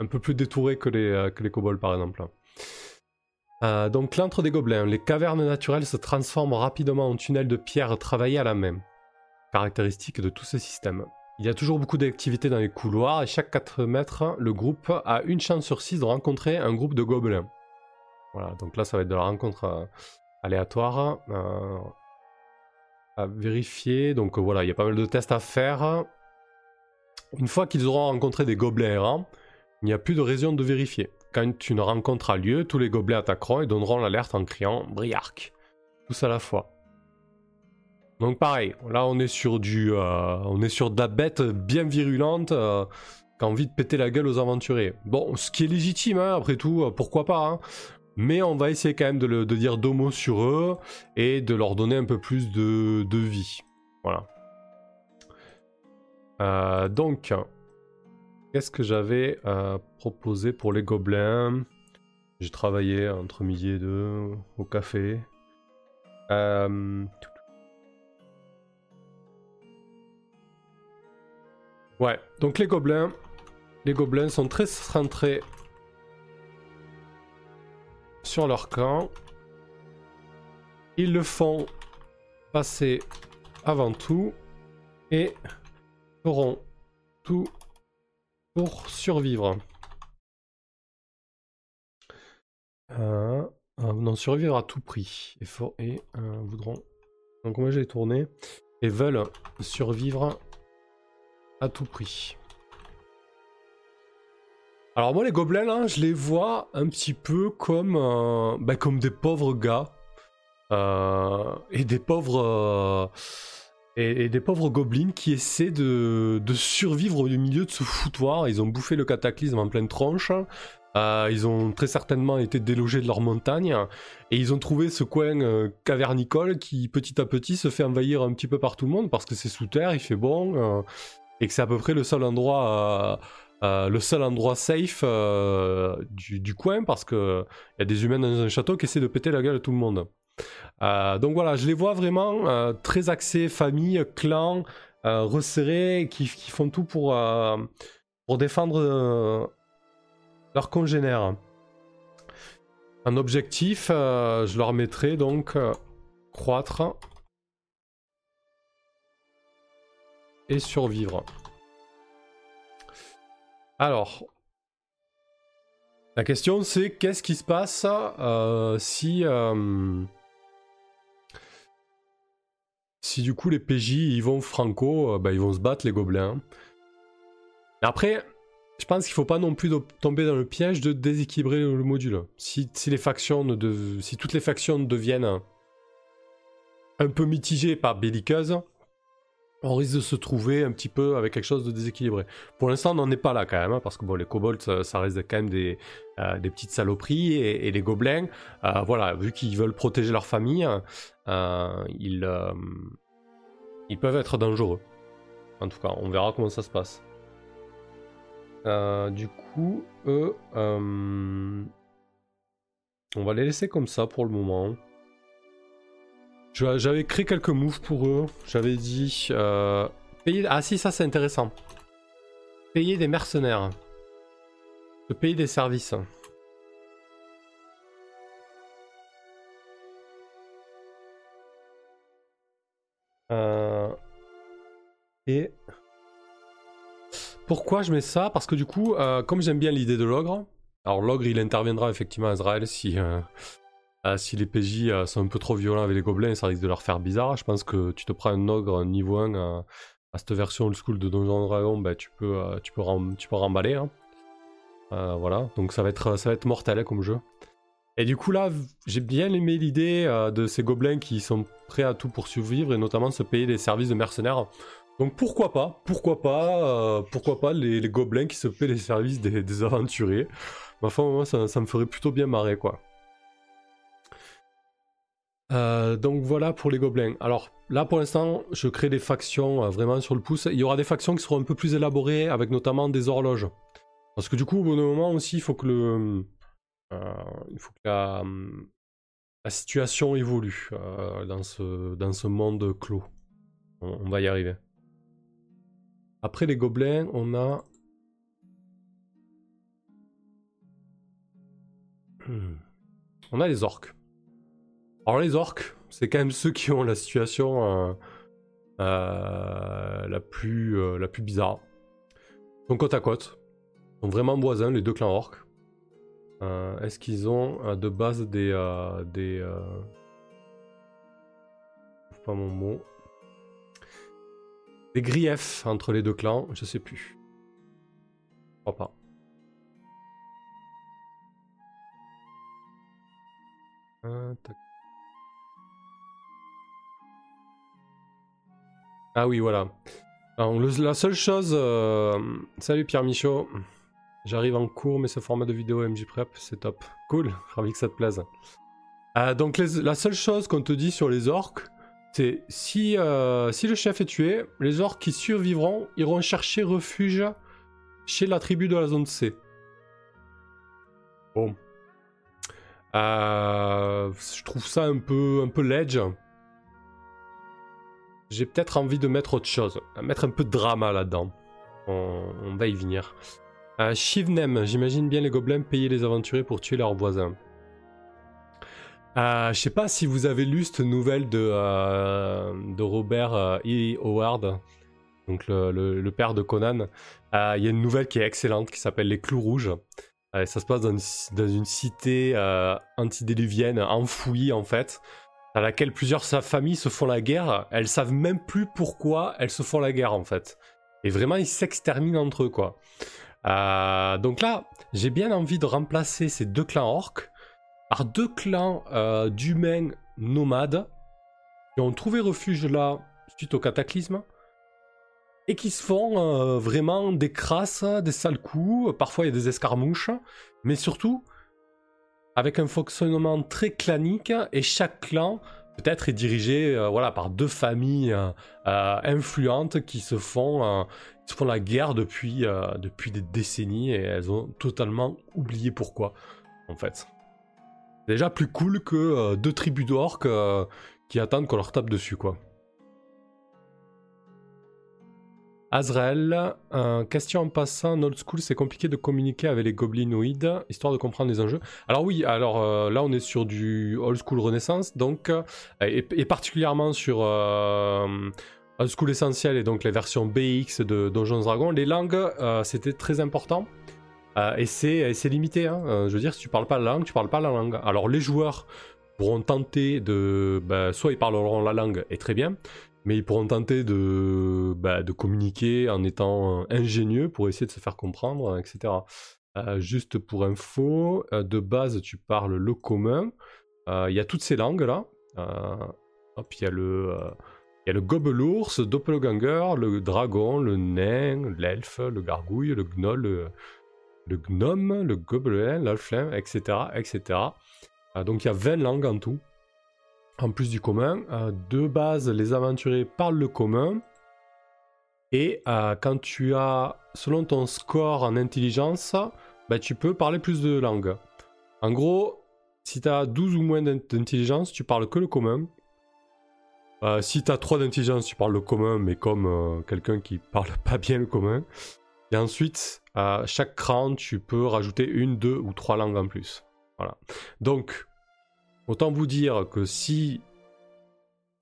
un peu plus détourés que les, que par exemple. donc l'antre des gobelins, les cavernes naturelles se transforment rapidement en tunnels de pierre travaillés à la main, caractéristique de tous ces systèmes. Il y a toujours beaucoup d'activités dans les couloirs et chaque 4 mètres, le groupe a une chance sur 6 de rencontrer un groupe de gobelins. Voilà, donc là ça va être de la rencontre aléatoire à vérifier. Donc euh, voilà, il y a pas mal de tests à faire. Une fois qu'ils auront rencontré des gobelins errants, il n'y a plus de raison de vérifier. Quand une rencontre a lieu, tous les gobelins attaqueront et donneront l'alerte en criant Briark. Tous à la fois. Donc pareil, là on est sur du, euh, on est sur de la bête bien virulente euh, qui a envie de péter la gueule aux aventuriers. Bon, ce qui est légitime, hein, après tout, pourquoi pas. Hein. Mais on va essayer quand même de, dire deux mots sur eux et de leur donner un peu plus de, vie. Voilà. Euh, donc, qu'est-ce que j'avais euh, proposé pour les gobelins? J'ai travaillé entre midi et deux au café. Euh, ouais, donc les gobelins, les gobelins sont très centrés sur leur camp. Ils le font passer avant tout et feront tout pour survivre. Euh, euh, non, survivre à tout prix. Et, voudront. Donc moi j'ai tourné. Et veulent survivre à tout prix. Alors moi les gobelins là, je les vois un petit peu comme, euh, bah, des pauvres gars. Euh, et des pauvres... Euh, et, des pauvres gobelins qui essaient de, survivre au milieu de ce foutoir. Ils ont bouffé le cataclysme en pleine tronche. ils ont très certainement été délogés de leur montagne et ils ont trouvé ce coin cavernicole qui petit à petit se fait envahir un petit peu par tout le monde parce que c'est sous terre, il fait bon et que c'est à peu près le seul endroit euh, le seul endroit safe euh, du, coin parce que y a des humains dans un château qui essaient de péter la gueule à tout le monde. Euh, donc voilà, je les vois vraiment très axés famille, clan, resserrés, qui, qui, font tout pour, pour défendre leurs congénères. Un objectif, je leur mettrai donc croître et survivre. Alors, la question c'est qu'est-ce qui se passe euh, si euh, si du coup les PJ ils vont franco, euh, bah, ils vont se battre les gobelins. Après, je pense qu'il faut pas non plus tomber dans le piège de déséquilibrer le, module. Si, les factions de, si toutes les factions deviennent un peu mitigées par belliqueuses, on risque de se trouver un petit peu avec quelque chose de déséquilibré. Pour l'instant, on n'en est pas là quand même, hein, parce que bon, les kobolds, ça, reste quand même des, euh, petites saloperies, et, les gobelins, euh, voilà, vu qu'ils veulent protéger leur famille, euh, ils, ils peuvent être dangereux. En tout cas, on verra comment ça se passe. du coup, on va les laisser comme ça pour le moment. J'avais créé quelques moves pour eux. J'avais dit... Euh, payer... Ah si, ça c'est intéressant. Payer des mercenaires. De payer des services. Euh... Et... pourquoi je mets ça? Parce que du coup, comme j'aime bien l'idée de l'ogre, alors l'ogre il interviendra effectivement à Israël si, si les PJ sont un peu trop violents avec les gobelins, ça risque de leur faire bizarre. Je pense que tu te prends un ogre niveau 1 à, cette version old school de Donjon Dragon, bah, tu, peux, tu, peux tu peux remballer. Hein. voilà, donc ça va être, ça va être mortel hein, comme jeu. Et du coup là, j'ai bien aimé l'idée euh, de ces gobelins qui sont prêts à tout pour survivre et notamment se payer des services de mercenaires. Donc pourquoi pas, pourquoi pas, euh, pourquoi pas les, gobelins qui se paient les services des, aventuriers. Enfin moi ça, me ferait plutôt bien marrer quoi. Euh, donc voilà pour les gobelins. Alors là pour l'instant je crée des factions vraiment sur le pouce. Il y aura des factions qui seront un peu plus élaborées avec notamment des horloges. Parce que du coup au d'un moment aussi il faut que euh, la, situation évolue euh, dans, ce, dans ce monde clos. On, va y arriver. Après les gobelins, on a... On a les orques. Alors les orques, c'est quand même ceux qui ont la situation euh, la, plus, la plus bizarre. Ils sont côte à côte. Ils sont vraiment voisins, les deux clans orques. Euh, est-ce qu'ils ont euh, de base des... Euh, des pas mon mot. Des griefs entre les deux clans Je sais plus. Je crois pas. Ah oui, voilà. la seule chose... Salut Pierre Michaud. J'arrive en cours, mais ce format de vidéo MJ Prep, c'est top. Cool, ravi que ça te plaise. Euh, donc la seule chose qu'on te dit sur les orques, c'est si, euh, si le chef est tué, les orques qui survivront iront chercher refuge chez la tribu de la zone C. Bon. Euh, je trouve ça un peu, un peu ledge. J'ai peut-être envie de mettre autre chose, mettre un peu de drama là-dedans. on va y venir. Euh, Shivnem, j'imagine bien les gobelins payer les aventuriers pour tuer leurs voisins. Euh, je sais pas si vous avez lu cette nouvelle de, euh, de Robert E. Howard, donc le, père de Conan. Il y a une nouvelle qui est excellente qui s'appelle Les Clous Rouges. ça se passe dans une, dans une cité antidéluvienne enfouie en fait, dans laquelle plusieurs familles se font la guerre. Elles savent même plus pourquoi elles se font la guerre en fait. Et vraiment, ils s'exterminent entre eux quoi. Euh, donc là, j'ai bien envie de remplacer ces deux clans orques par deux clans euh, d'humains nomades qui ont trouvé refuge là suite au cataclysme et qui se font euh, vraiment des crasses, des sales coups, parfois il y a des escarmouches, mais surtout avec un fonctionnement très clanique et chaque clan peut-être est dirigé voilà, par deux familles influentes qui se font se font la guerre depuis, euh, depuis des décennies et elles ont totalement oublié pourquoi, en fait. Déjà plus cool que euh, deux tribus d'orques euh, qui attendent qu'on leur tape dessus, quoi. Azrael, question en passant, old school, c'est compliqué de communiquer avec les goblinoïdes, histoire de comprendre les enjeux. Alors oui, alors là on est sur du old school renaissance, donc, et, et particulièrement sur Old School Essentiel et donc les versions BX de Donjons Dragons, les langues, euh, c'était très important. Euh, et c'est limité. Hein. Euh, je veux dire, si tu parles pas la langue, tu parles pas la langue. Alors les joueurs pourront tenter de... Bah, soit ils parleront la langue, et très bien, mais ils pourront tenter de, bah, communiquer en étant ingénieux pour essayer de se faire comprendre, etc. juste pour info, de base, tu parles le commun. Il y a toutes ces langues-là. hop, il y a le... Il y le gobelours, doppelganger, le dragon, le nain, l'elfe, le gargouille, le gnoll, le, gnome, le gobelin, l'alflin, etc. etc. Euh, donc il y a 20 langues en tout, en plus du commun. De base, les aventuriers parlent le commun. Et euh, quand tu as, selon ton score en intelligence, bah, tu peux parler plus de langues. En gros, si tu as 12 ou moins d'intelligence, tu parles que le commun. Euh, si tu as 3 d'intelligence, tu parles le commun, mais comme euh, quelqu'un qui parle pas bien le commun. Et ensuite, à chaque cran, tu peux rajouter une, deux ou trois langues en plus. Voilà. Donc, autant vous dire que si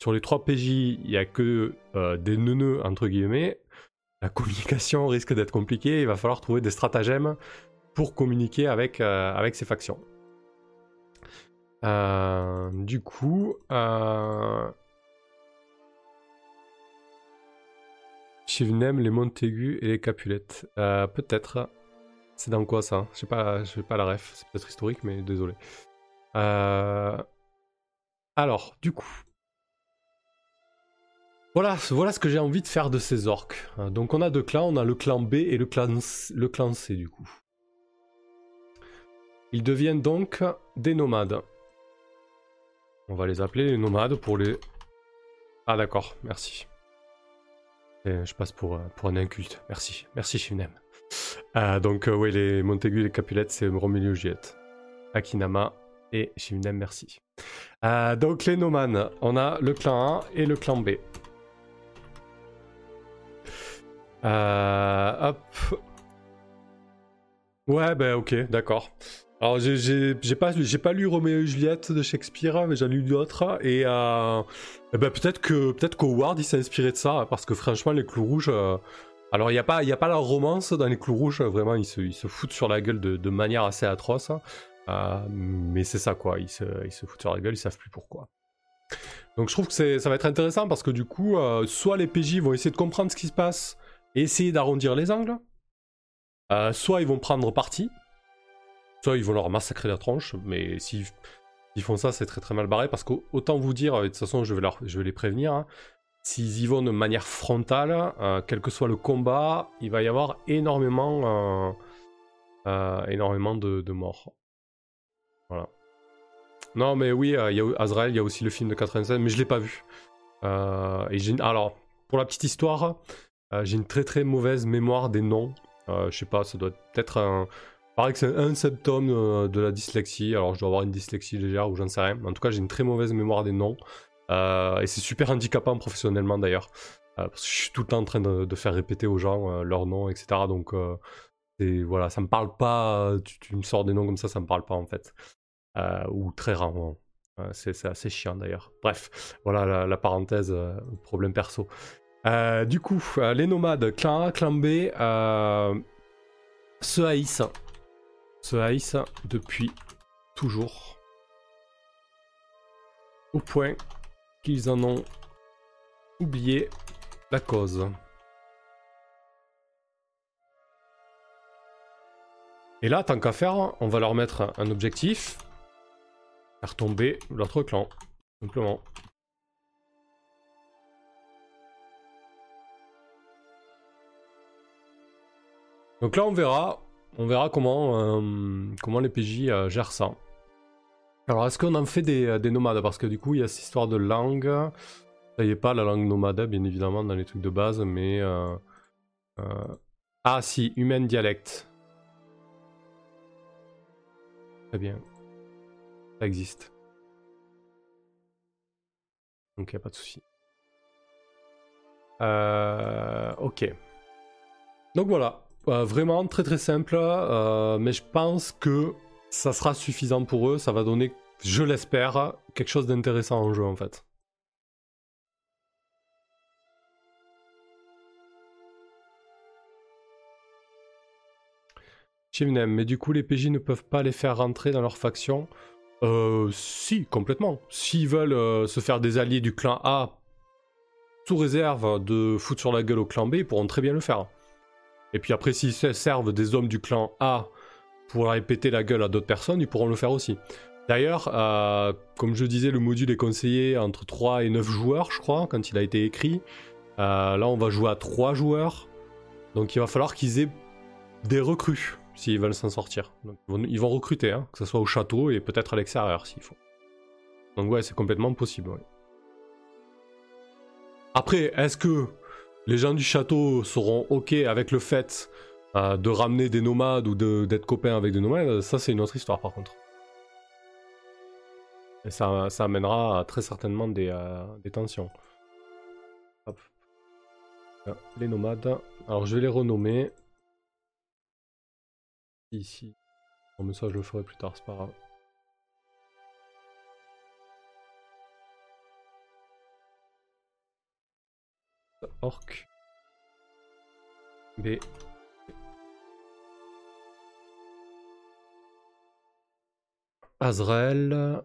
sur les 3 PJ, il n'y a que euh, des neuneux, entre guillemets, la communication risque d'être compliquée. Il va falloir trouver des stratagèmes pour communiquer avec, euh, ces factions. Euh, du coup. Chivnem, les Montaigu et les Capulettes. Peut-être. C'est dans quoi ça? Je sais pas, pas la ref. C'est peut-être historique, mais désolé. Alors, du coup, voilà, voilà ce que j'ai envie de faire de ces orques. Euh, donc on a deux clans, on a le clan B et le clan, le clan C du coup. Ils deviennent donc des nomades. On va les appeler les nomades pour les... Ah d'accord, merci. je passe pour, euh, pour un inculte. Merci, merci Shivnem. Euh, donc oui, les Montaigu et les Capulettes, c'est Romilio Juliette. Akinama et Shivnem, merci. donc les nomades, on a le clan A et le clan B. Euh, hop. Ouais, ben ok, d'accord. Alors j'ai pas, pas lu Roméo et Juliette de Shakespeare, mais j'en ai lu d'autres. Et, euh, ben peut-être que peut-être qu'Howard il s'est inspiré de ça, parce que franchement les clous rouges. Euh, alors il n'y a, pas, a pas la romance dans les clous rouges, vraiment ils se, ils se foutent sur la gueule de, manière assez atroce. Hein. mais c'est ça quoi, ils se, foutent sur la gueule, ils savent plus pourquoi. Donc je trouve que ça va être intéressant parce que du coup, soit les PJ vont essayer de comprendre ce qui se passe essayer d'arrondir les angles. Euh, soit ils vont prendre parti, soit ils vont leur massacrer la tronche, mais s'ils font ça, c'est très très mal barré, parce qu'autant vous dire, de toute façon je vais, les prévenir, hein, s'ils y vont de manière frontale, euh, quel que soit le combat, il va y avoir énormément, euh, énormément de, morts. Non mais oui, il y a Azrael, il y a aussi le film de 96, mais je l'ai pas vu. et alors, pour la petite histoire, euh, j'ai une très très mauvaise mémoire des noms. Euh, je sais pas, ça doit être un. Pareil que c'est un symptôme euh, de la dyslexie. Alors je dois avoir une dyslexie légère ou j'en sais rien. En tout cas, j'ai une très mauvaise mémoire des noms. et c'est super handicapant professionnellement d'ailleurs. parce que je suis tout le temps en train de, faire répéter aux gens leurs noms, etc. Donc voilà, ça me parle pas. Tu, me sors des noms comme ça, ça me parle pas en fait. Ou très rarement. c'est assez chiant d'ailleurs. Bref, voilà la, parenthèse, problème perso. Euh, du coup, euh, les nomades, clan A, clan B, euh, se haïssent. Se haïssent depuis toujours. Au point qu'ils en ont oublié la cause. Et là, tant qu'à faire, on va leur mettre un objectif. Tomber l'autre clan. Simplement. Donc là, on verra, on verra comment, euh, comment les PJ euh, gèrent ça. Alors, est-ce qu'on en fait des, euh, des, nomades? Parce que du coup, il y a cette histoire de langue. Ça y est pas la langue nomade, bien évidemment, dans les trucs de base, mais... Ah si, humaine dialecte. Très bien. Ça existe. Donc il n'y a pas de souci. ok. Donc voilà, euh, vraiment très très simple, euh, mais je pense que ça sera suffisant pour eux. Ça va donner, je l'espère, quelque chose d'intéressant en jeu en fait. Chivnem, mais du coup les PJ ne peuvent pas les faire rentrer dans leur faction euh, Si, complètement. S'ils veulent se faire des alliés du clan A sous réserve de foutre sur la gueule au clan B, ils pourront très bien le faire. Et puis après, s'ils servent des hommes du clan A pour répéter la gueule à d'autres personnes, ils pourront le faire aussi. D'ailleurs, euh, comme je disais, le module est conseillé entre 3 et 9 joueurs, je crois, quand il a été écrit. Euh, là, on va jouer à 3 joueurs. Donc il va falloir qu'ils aient des recrues s'ils veulent s'en sortir. ils, vont, recruter, hein, que ce soit au château et peut-être à l'extérieur s'il faut. Donc ouais, c'est complètement possible. Après, est-ce que les gens du château seront ok avec le fait euh, de ramener des nomades ou d'être copains avec des nomades, ça c'est une autre histoire par contre. Et ça, ça amènera très certainement des, euh, tensions. Les nomades. Alors je vais les renommer. Ici. Bon, mais ça je le ferai plus tard, c'est pas grave. Orc. B. Azrael.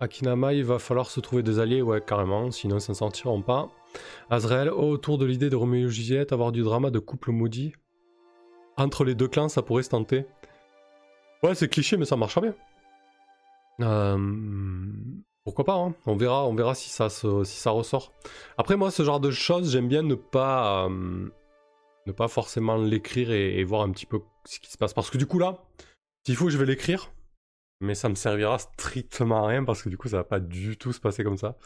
Akinama, il va falloir se trouver des alliés, ouais, carrément, sinon ils s'en sortiront pas. Azrael, autour de l'idée de Roméo et Juliette, avoir du drama de couple maudit. Entre les deux clans, ça pourrait se tenter. Ouais, c'est cliché, mais ça marchera bien. Euh, pourquoi pas, hein. on verra, on verra si ça, ressort. Après, moi, ce genre de choses, j'aime bien ne pas, euh, ne pas forcément l'écrire et, voir un petit peu ce qui se passe. Parce que du coup, là, s'il faut, je vais l'écrire mais ça me servira strictement à rien parce que du coup ça va pas du tout se passer comme ça.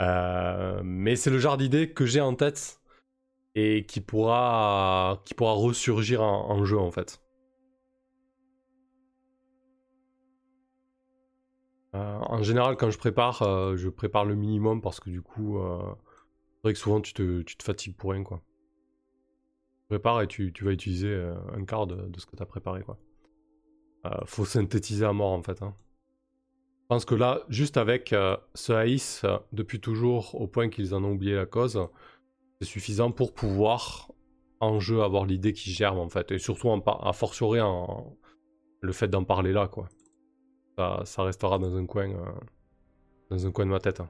Euh, mais c'est le genre d'idée que j'ai en tête et qui pourra, qui pourra ressurgir en, jeu en fait. En général, quand je prépare, euh, je prépare le minimum parce que du coup, c'est vrai que souvent tu te, fatigues pour rien quoi. Tu prépares et tu, vas utiliser un quart de, ce que tu as préparé quoi. Euh, faut synthétiser à mort en fait. Hein. Je pense que là, juste avec euh, ce Aïs, euh, depuis toujours, au point qu'ils en ont oublié la cause, c'est suffisant pour pouvoir en jeu avoir l'idée qui germe en fait. Et surtout en à fortiori le fait d'en parler là quoi. Ça, restera dans un coin dans un coin de ma tête, hein,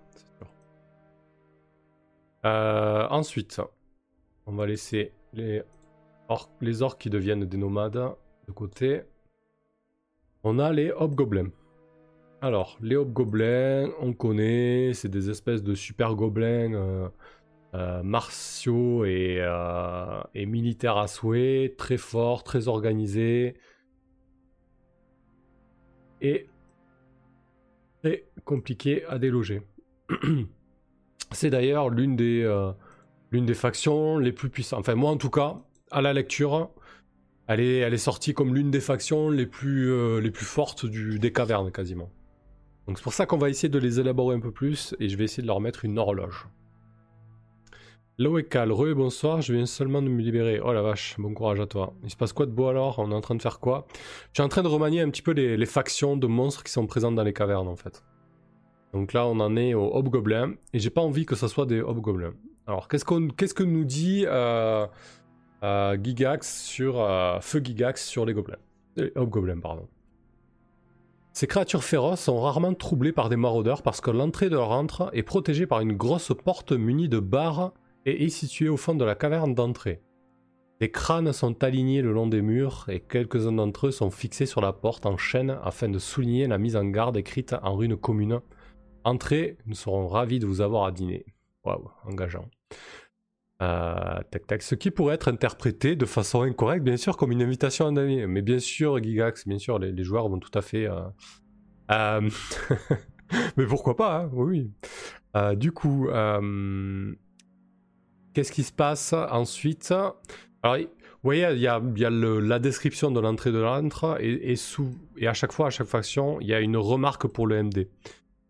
sûr. ensuite, on va laisser les, les orques qui deviennent des nomades de côté. On a les hobgoblins. Alors, les hobgoblins, on connaît, c'est des espèces de super gobelins euh, euh, martiaux euh, et, militaires à souhait, très forts, très organisés. Et compliqué à déloger. c'est d'ailleurs l'une des, l'une des factions les plus puissantes. Enfin, moi en tout cas, à la lecture, elle est, sortie comme l'une des factions les plus, euh, les plus fortes des cavernes quasiment. Donc c'est pour ça qu'on va essayer de les élaborer un peu plus et je vais essayer de leur mettre une horloge. Loekal, re bonsoir, je viens seulement de me libérer. Oh la vache, bon courage à toi. Il se passe quoi de beau alors? On est en train de faire quoi? Je suis en train de remanier un petit peu les, factions de monstres qui sont présentes dans les cavernes en fait. Donc là on en est au Hobgoblin et j'ai pas envie que ça soit des Hobgoblins. Alors qu'est-ce, qu'on, que nous dit euh, euh, Gigax sur euh, Feu Gigax sur les gobelins? Hobgoblins, pardon. Ces créatures féroces sont rarement troublées par des maraudeurs parce que l'entrée de leur antre est protégée par une grosse porte munie de barres et est située au fond de la caverne d'entrée. Des crânes sont alignés le long des murs et quelques-uns d'entre eux sont fixés sur la porte en chaîne afin de souligner la mise en garde écrite en rune commune. Entrez, nous serons ravis de vous avoir à dîner. Waouh, engageant. Euh, tac, tac. Ce qui pourrait être interprété de façon incorrecte, bien sûr, comme une invitation à ami. Mais bien sûr, Gigax, bien sûr, les, joueurs vont tout à fait. Euh, euh, mais pourquoi pas, hein, oui. du coup, qu'est-ce qui se passe ensuite? Alors, vous voyez, il y a, la description de l'entrée de l'antre et, sous, et à chaque fois, à chaque faction, il y a une remarque pour le MD.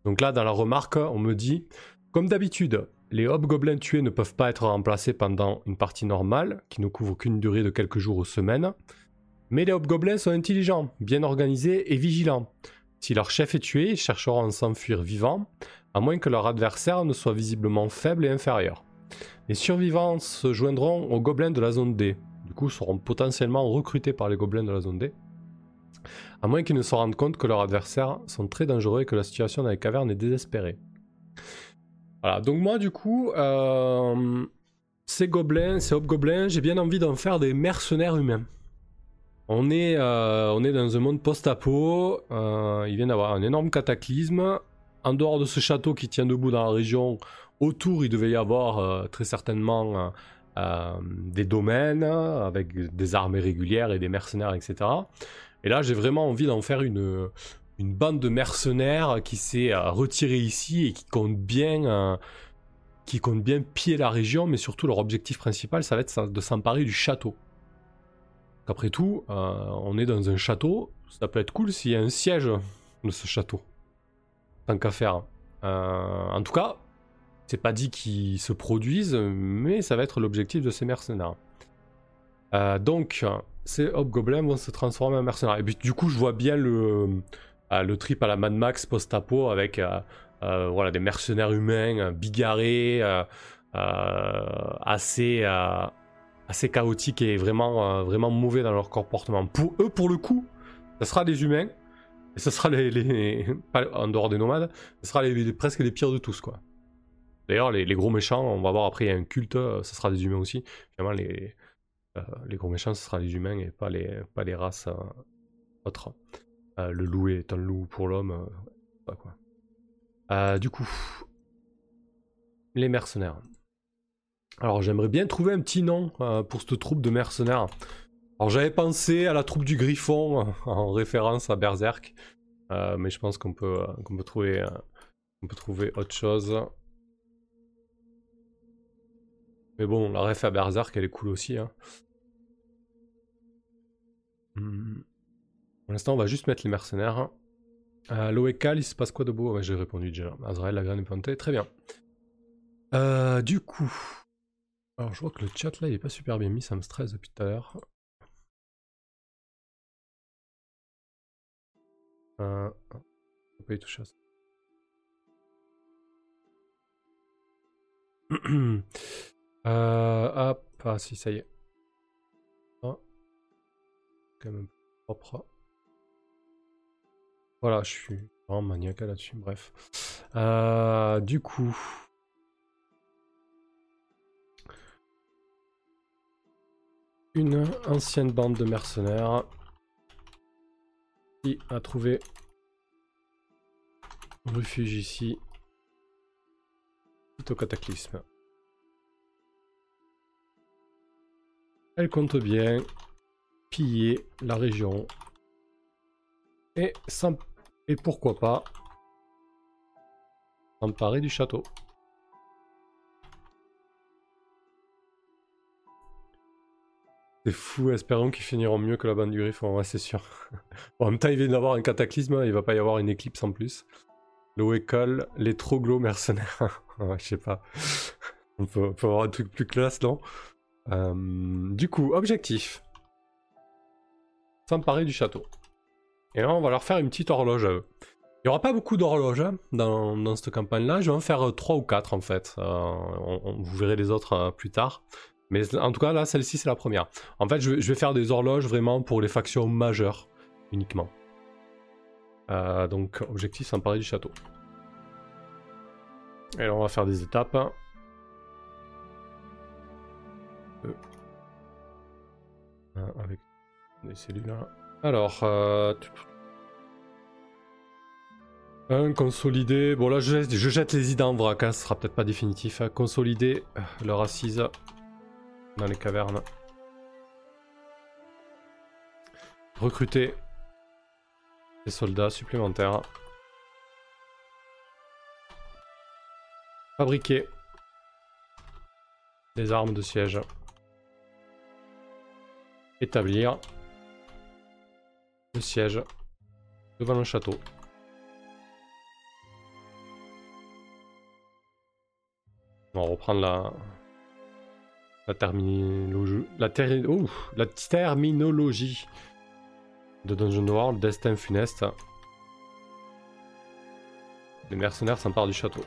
Donc là, dans la remarque, on me dit, comme d'habitude, les hobgoblins tués ne peuvent pas être remplacés pendant une partie normale, qui ne couvre qu'une durée de quelques jours ou semaines. Mais les hobgoblins sont intelligents, bien organisés et vigilants. Si leur chef est tué, ils chercheront à s'enfuir vivants, à moins que leur adversaire ne soit visiblement faible et inférieur. Les survivants se joindront aux gobelins de la zone D, du coup seront potentiellement recrutés par les gobelins de la zone D, à moins qu'ils ne se rendent compte que leurs adversaires sont très dangereux et que la situation dans les cavernes est désespérée. Voilà, donc moi du coup, euh, ces gobelins, ces hobgoblins, j'ai bien envie d'en faire des mercenaires humains. On est, euh, on est dans un monde post-apo, euh, il vient d'avoir un énorme cataclysme. En dehors de ce château qui tient debout dans la région, autour il devait y avoir très certainement des domaines avec des armées régulières et des mercenaires, etc. Et là j'ai vraiment envie d'en faire une, une bande de mercenaires qui s'est euh, retirée ici et qui compte bien euh, qui bien piller la région, mais surtout leur objectif principal, ça va être de s'emparer du château. Après tout, euh, on est dans un château, ça peut être cool s'il y a un siège de ce château. Tant qu'à faire. en tout cas, c'est pas dit qu'ils se produisent, mais ça va être l'objectif de ces mercenaires. donc, ces hobgoblins vont se transformer en mercenaires. Et puis, du coup, je vois bien le, le trip à la Mad Max post-apo avec euh, euh, voilà, des mercenaires humains bigarrés, euh, assez, assez chaotiques et vraiment, vraiment mauvais dans leur comportement. Pour eux, pour le coup, ce sera des humains. Et ce sera les, en dehors des nomades, ce sera les, presque les pires de tous, quoi. D'ailleurs, les, gros méchants, on va voir après, il y a un culte, ce sera des humains aussi. Finalement, les, les gros méchants, ce sera les humains et pas les, pas les races autres. le loup est un loup pour l'homme. quoi. du coup, les mercenaires. Alors j'aimerais bien trouver un petit nom euh, pour cette troupe de mercenaires. Alors j'avais pensé à la troupe du Griffon euh, en référence à Berserk, euh, mais je pense qu'on peut trouver autre chose. Mais bon, la ref à Berserk, elle est cool aussi. Hein. Hmm. Pour l'instant, on va juste mettre les mercenaires. Euh, Loécal, il se passe quoi de beau? J'ai répondu déjà. Azrael, la graine est très bien. Euh, du coup, alors je vois que le chat là il est pas super bien mis, ça me stresse depuis tout à l'heure. Euh, on peut à. euh, ah si, ça y est. Ah. Quand propre. Voilà, je suis vraiment maniaque là-dessus, bref. Euh, du coup, une ancienne bande de mercenaires qui a trouvé refuge ici suite au cataclysme. Elle compte bien piller la région et, et pourquoi pas s'emparer du château. C'est fou, espérons qu'ils finiront mieux que la bande du Griffon, ouais, c'est sûr. en même temps, il vient d'avoir un cataclysme, hein, il va pas y avoir une éclipse en plus. L'eau école, les troglos mercenaires. je sais pas. on, peut, avoir un truc plus classe, non? Euh, Du coup, objectif. S'emparer du château. Et là, on va leur faire une petite horloge à eux. Il n'y aura pas beaucoup d'horloges hein, dans, cette campagne-là. Je vais en faire 3 ou 4 en fait. Euh, vous verrez les autres euh, plus tard. Mais en tout cas, là, celle-ci, c'est la première. En fait, je, vais faire des horloges vraiment pour les factions majeures, uniquement. Euh, donc, objectif, s'emparer du château. Et là, on va faire des étapes. Euh. avec des cellules. Alors, euh... un, consolider. Bon, là, je, jette les idées en vrac, hein, ce sera peut-être pas définitif. Consolider leur assise dans les cavernes. Recruter des soldats supplémentaires. Fabriquer des armes de siège. Établir le siège devant le château. On va reprendre la, la terminologie, la, la terminologie de Dungeon World, destin funeste. Les mercenaires s'emparent du château.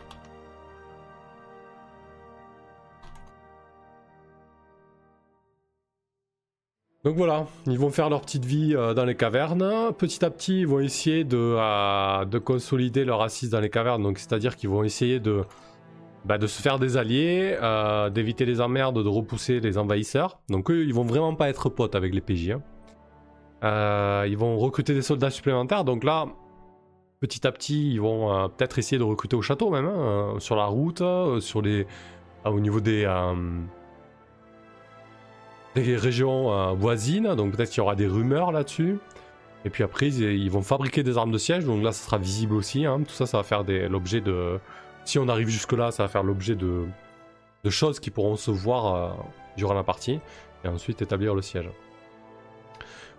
Donc voilà, ils vont faire leur petite vie euh, dans les cavernes. Petit à petit, ils vont essayer de, euh, de consolider leur assise dans les cavernes. Donc c'est-à-dire qu'ils vont essayer de, bah, de se faire des alliés, euh, d'éviter les emmerdes, de repousser les envahisseurs. Donc eux, ils vont vraiment pas être potes avec les PJ. Hein. Ils vont recruter des soldats supplémentaires. Donc là, petit à petit, ils vont peut-être essayer de recruter au château même, hein, sur la route, sur les, au niveau des, des régions voisines. Donc peut-être qu'il y aura des rumeurs là-dessus. Et puis après, ils, vont fabriquer des armes de siège. Donc là, ça sera visible aussi. Hein. Tout ça, ça va faire l'objet de si on arrive jusque-là, ça va faire l'objet de, choses qui pourront se voir euh, durant la partie, et ensuite établir le siège.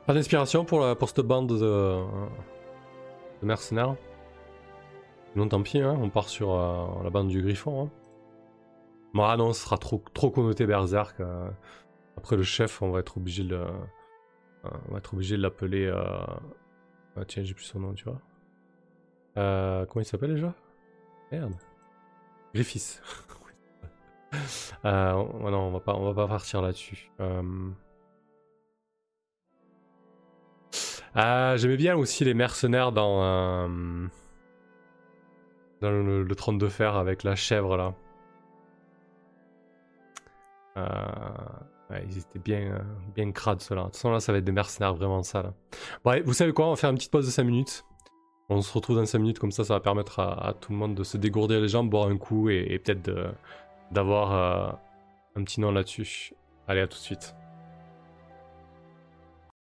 Pas d'inspiration pour, pour cette bande de, mercenaires? Non, tant pis, hein, on part sur euh, la bande du Griffon. Bon, non, ce sera trop, trop connoté Berserk. Euh. Après le chef, on va être obligé de, on va être obligé de l'appeler. Ah, tiens, j'ai plus son nom, tu vois. comment il s'appelle déjà? Merde. Griffiths. Euh, non, on va pas, on va pas partir là-dessus. Euh... Ah, j'aimais bien aussi les mercenaires dans, euh, dans le, le, trône de fer avec la chèvre là. Ouais, ils étaient bien, bien crades ceux-là. De toute façon là ça va être des mercenaires vraiment là. Bon, vous savez quoi, on va faire une petite pause de 5 minutes. On se retrouve dans 5 minutes, comme ça, ça va permettre à, tout le monde de se dégourdir les jambes, boire un coup et, peut-être d'avoir euh, un petit nom là-dessus. Allez, à tout de suite.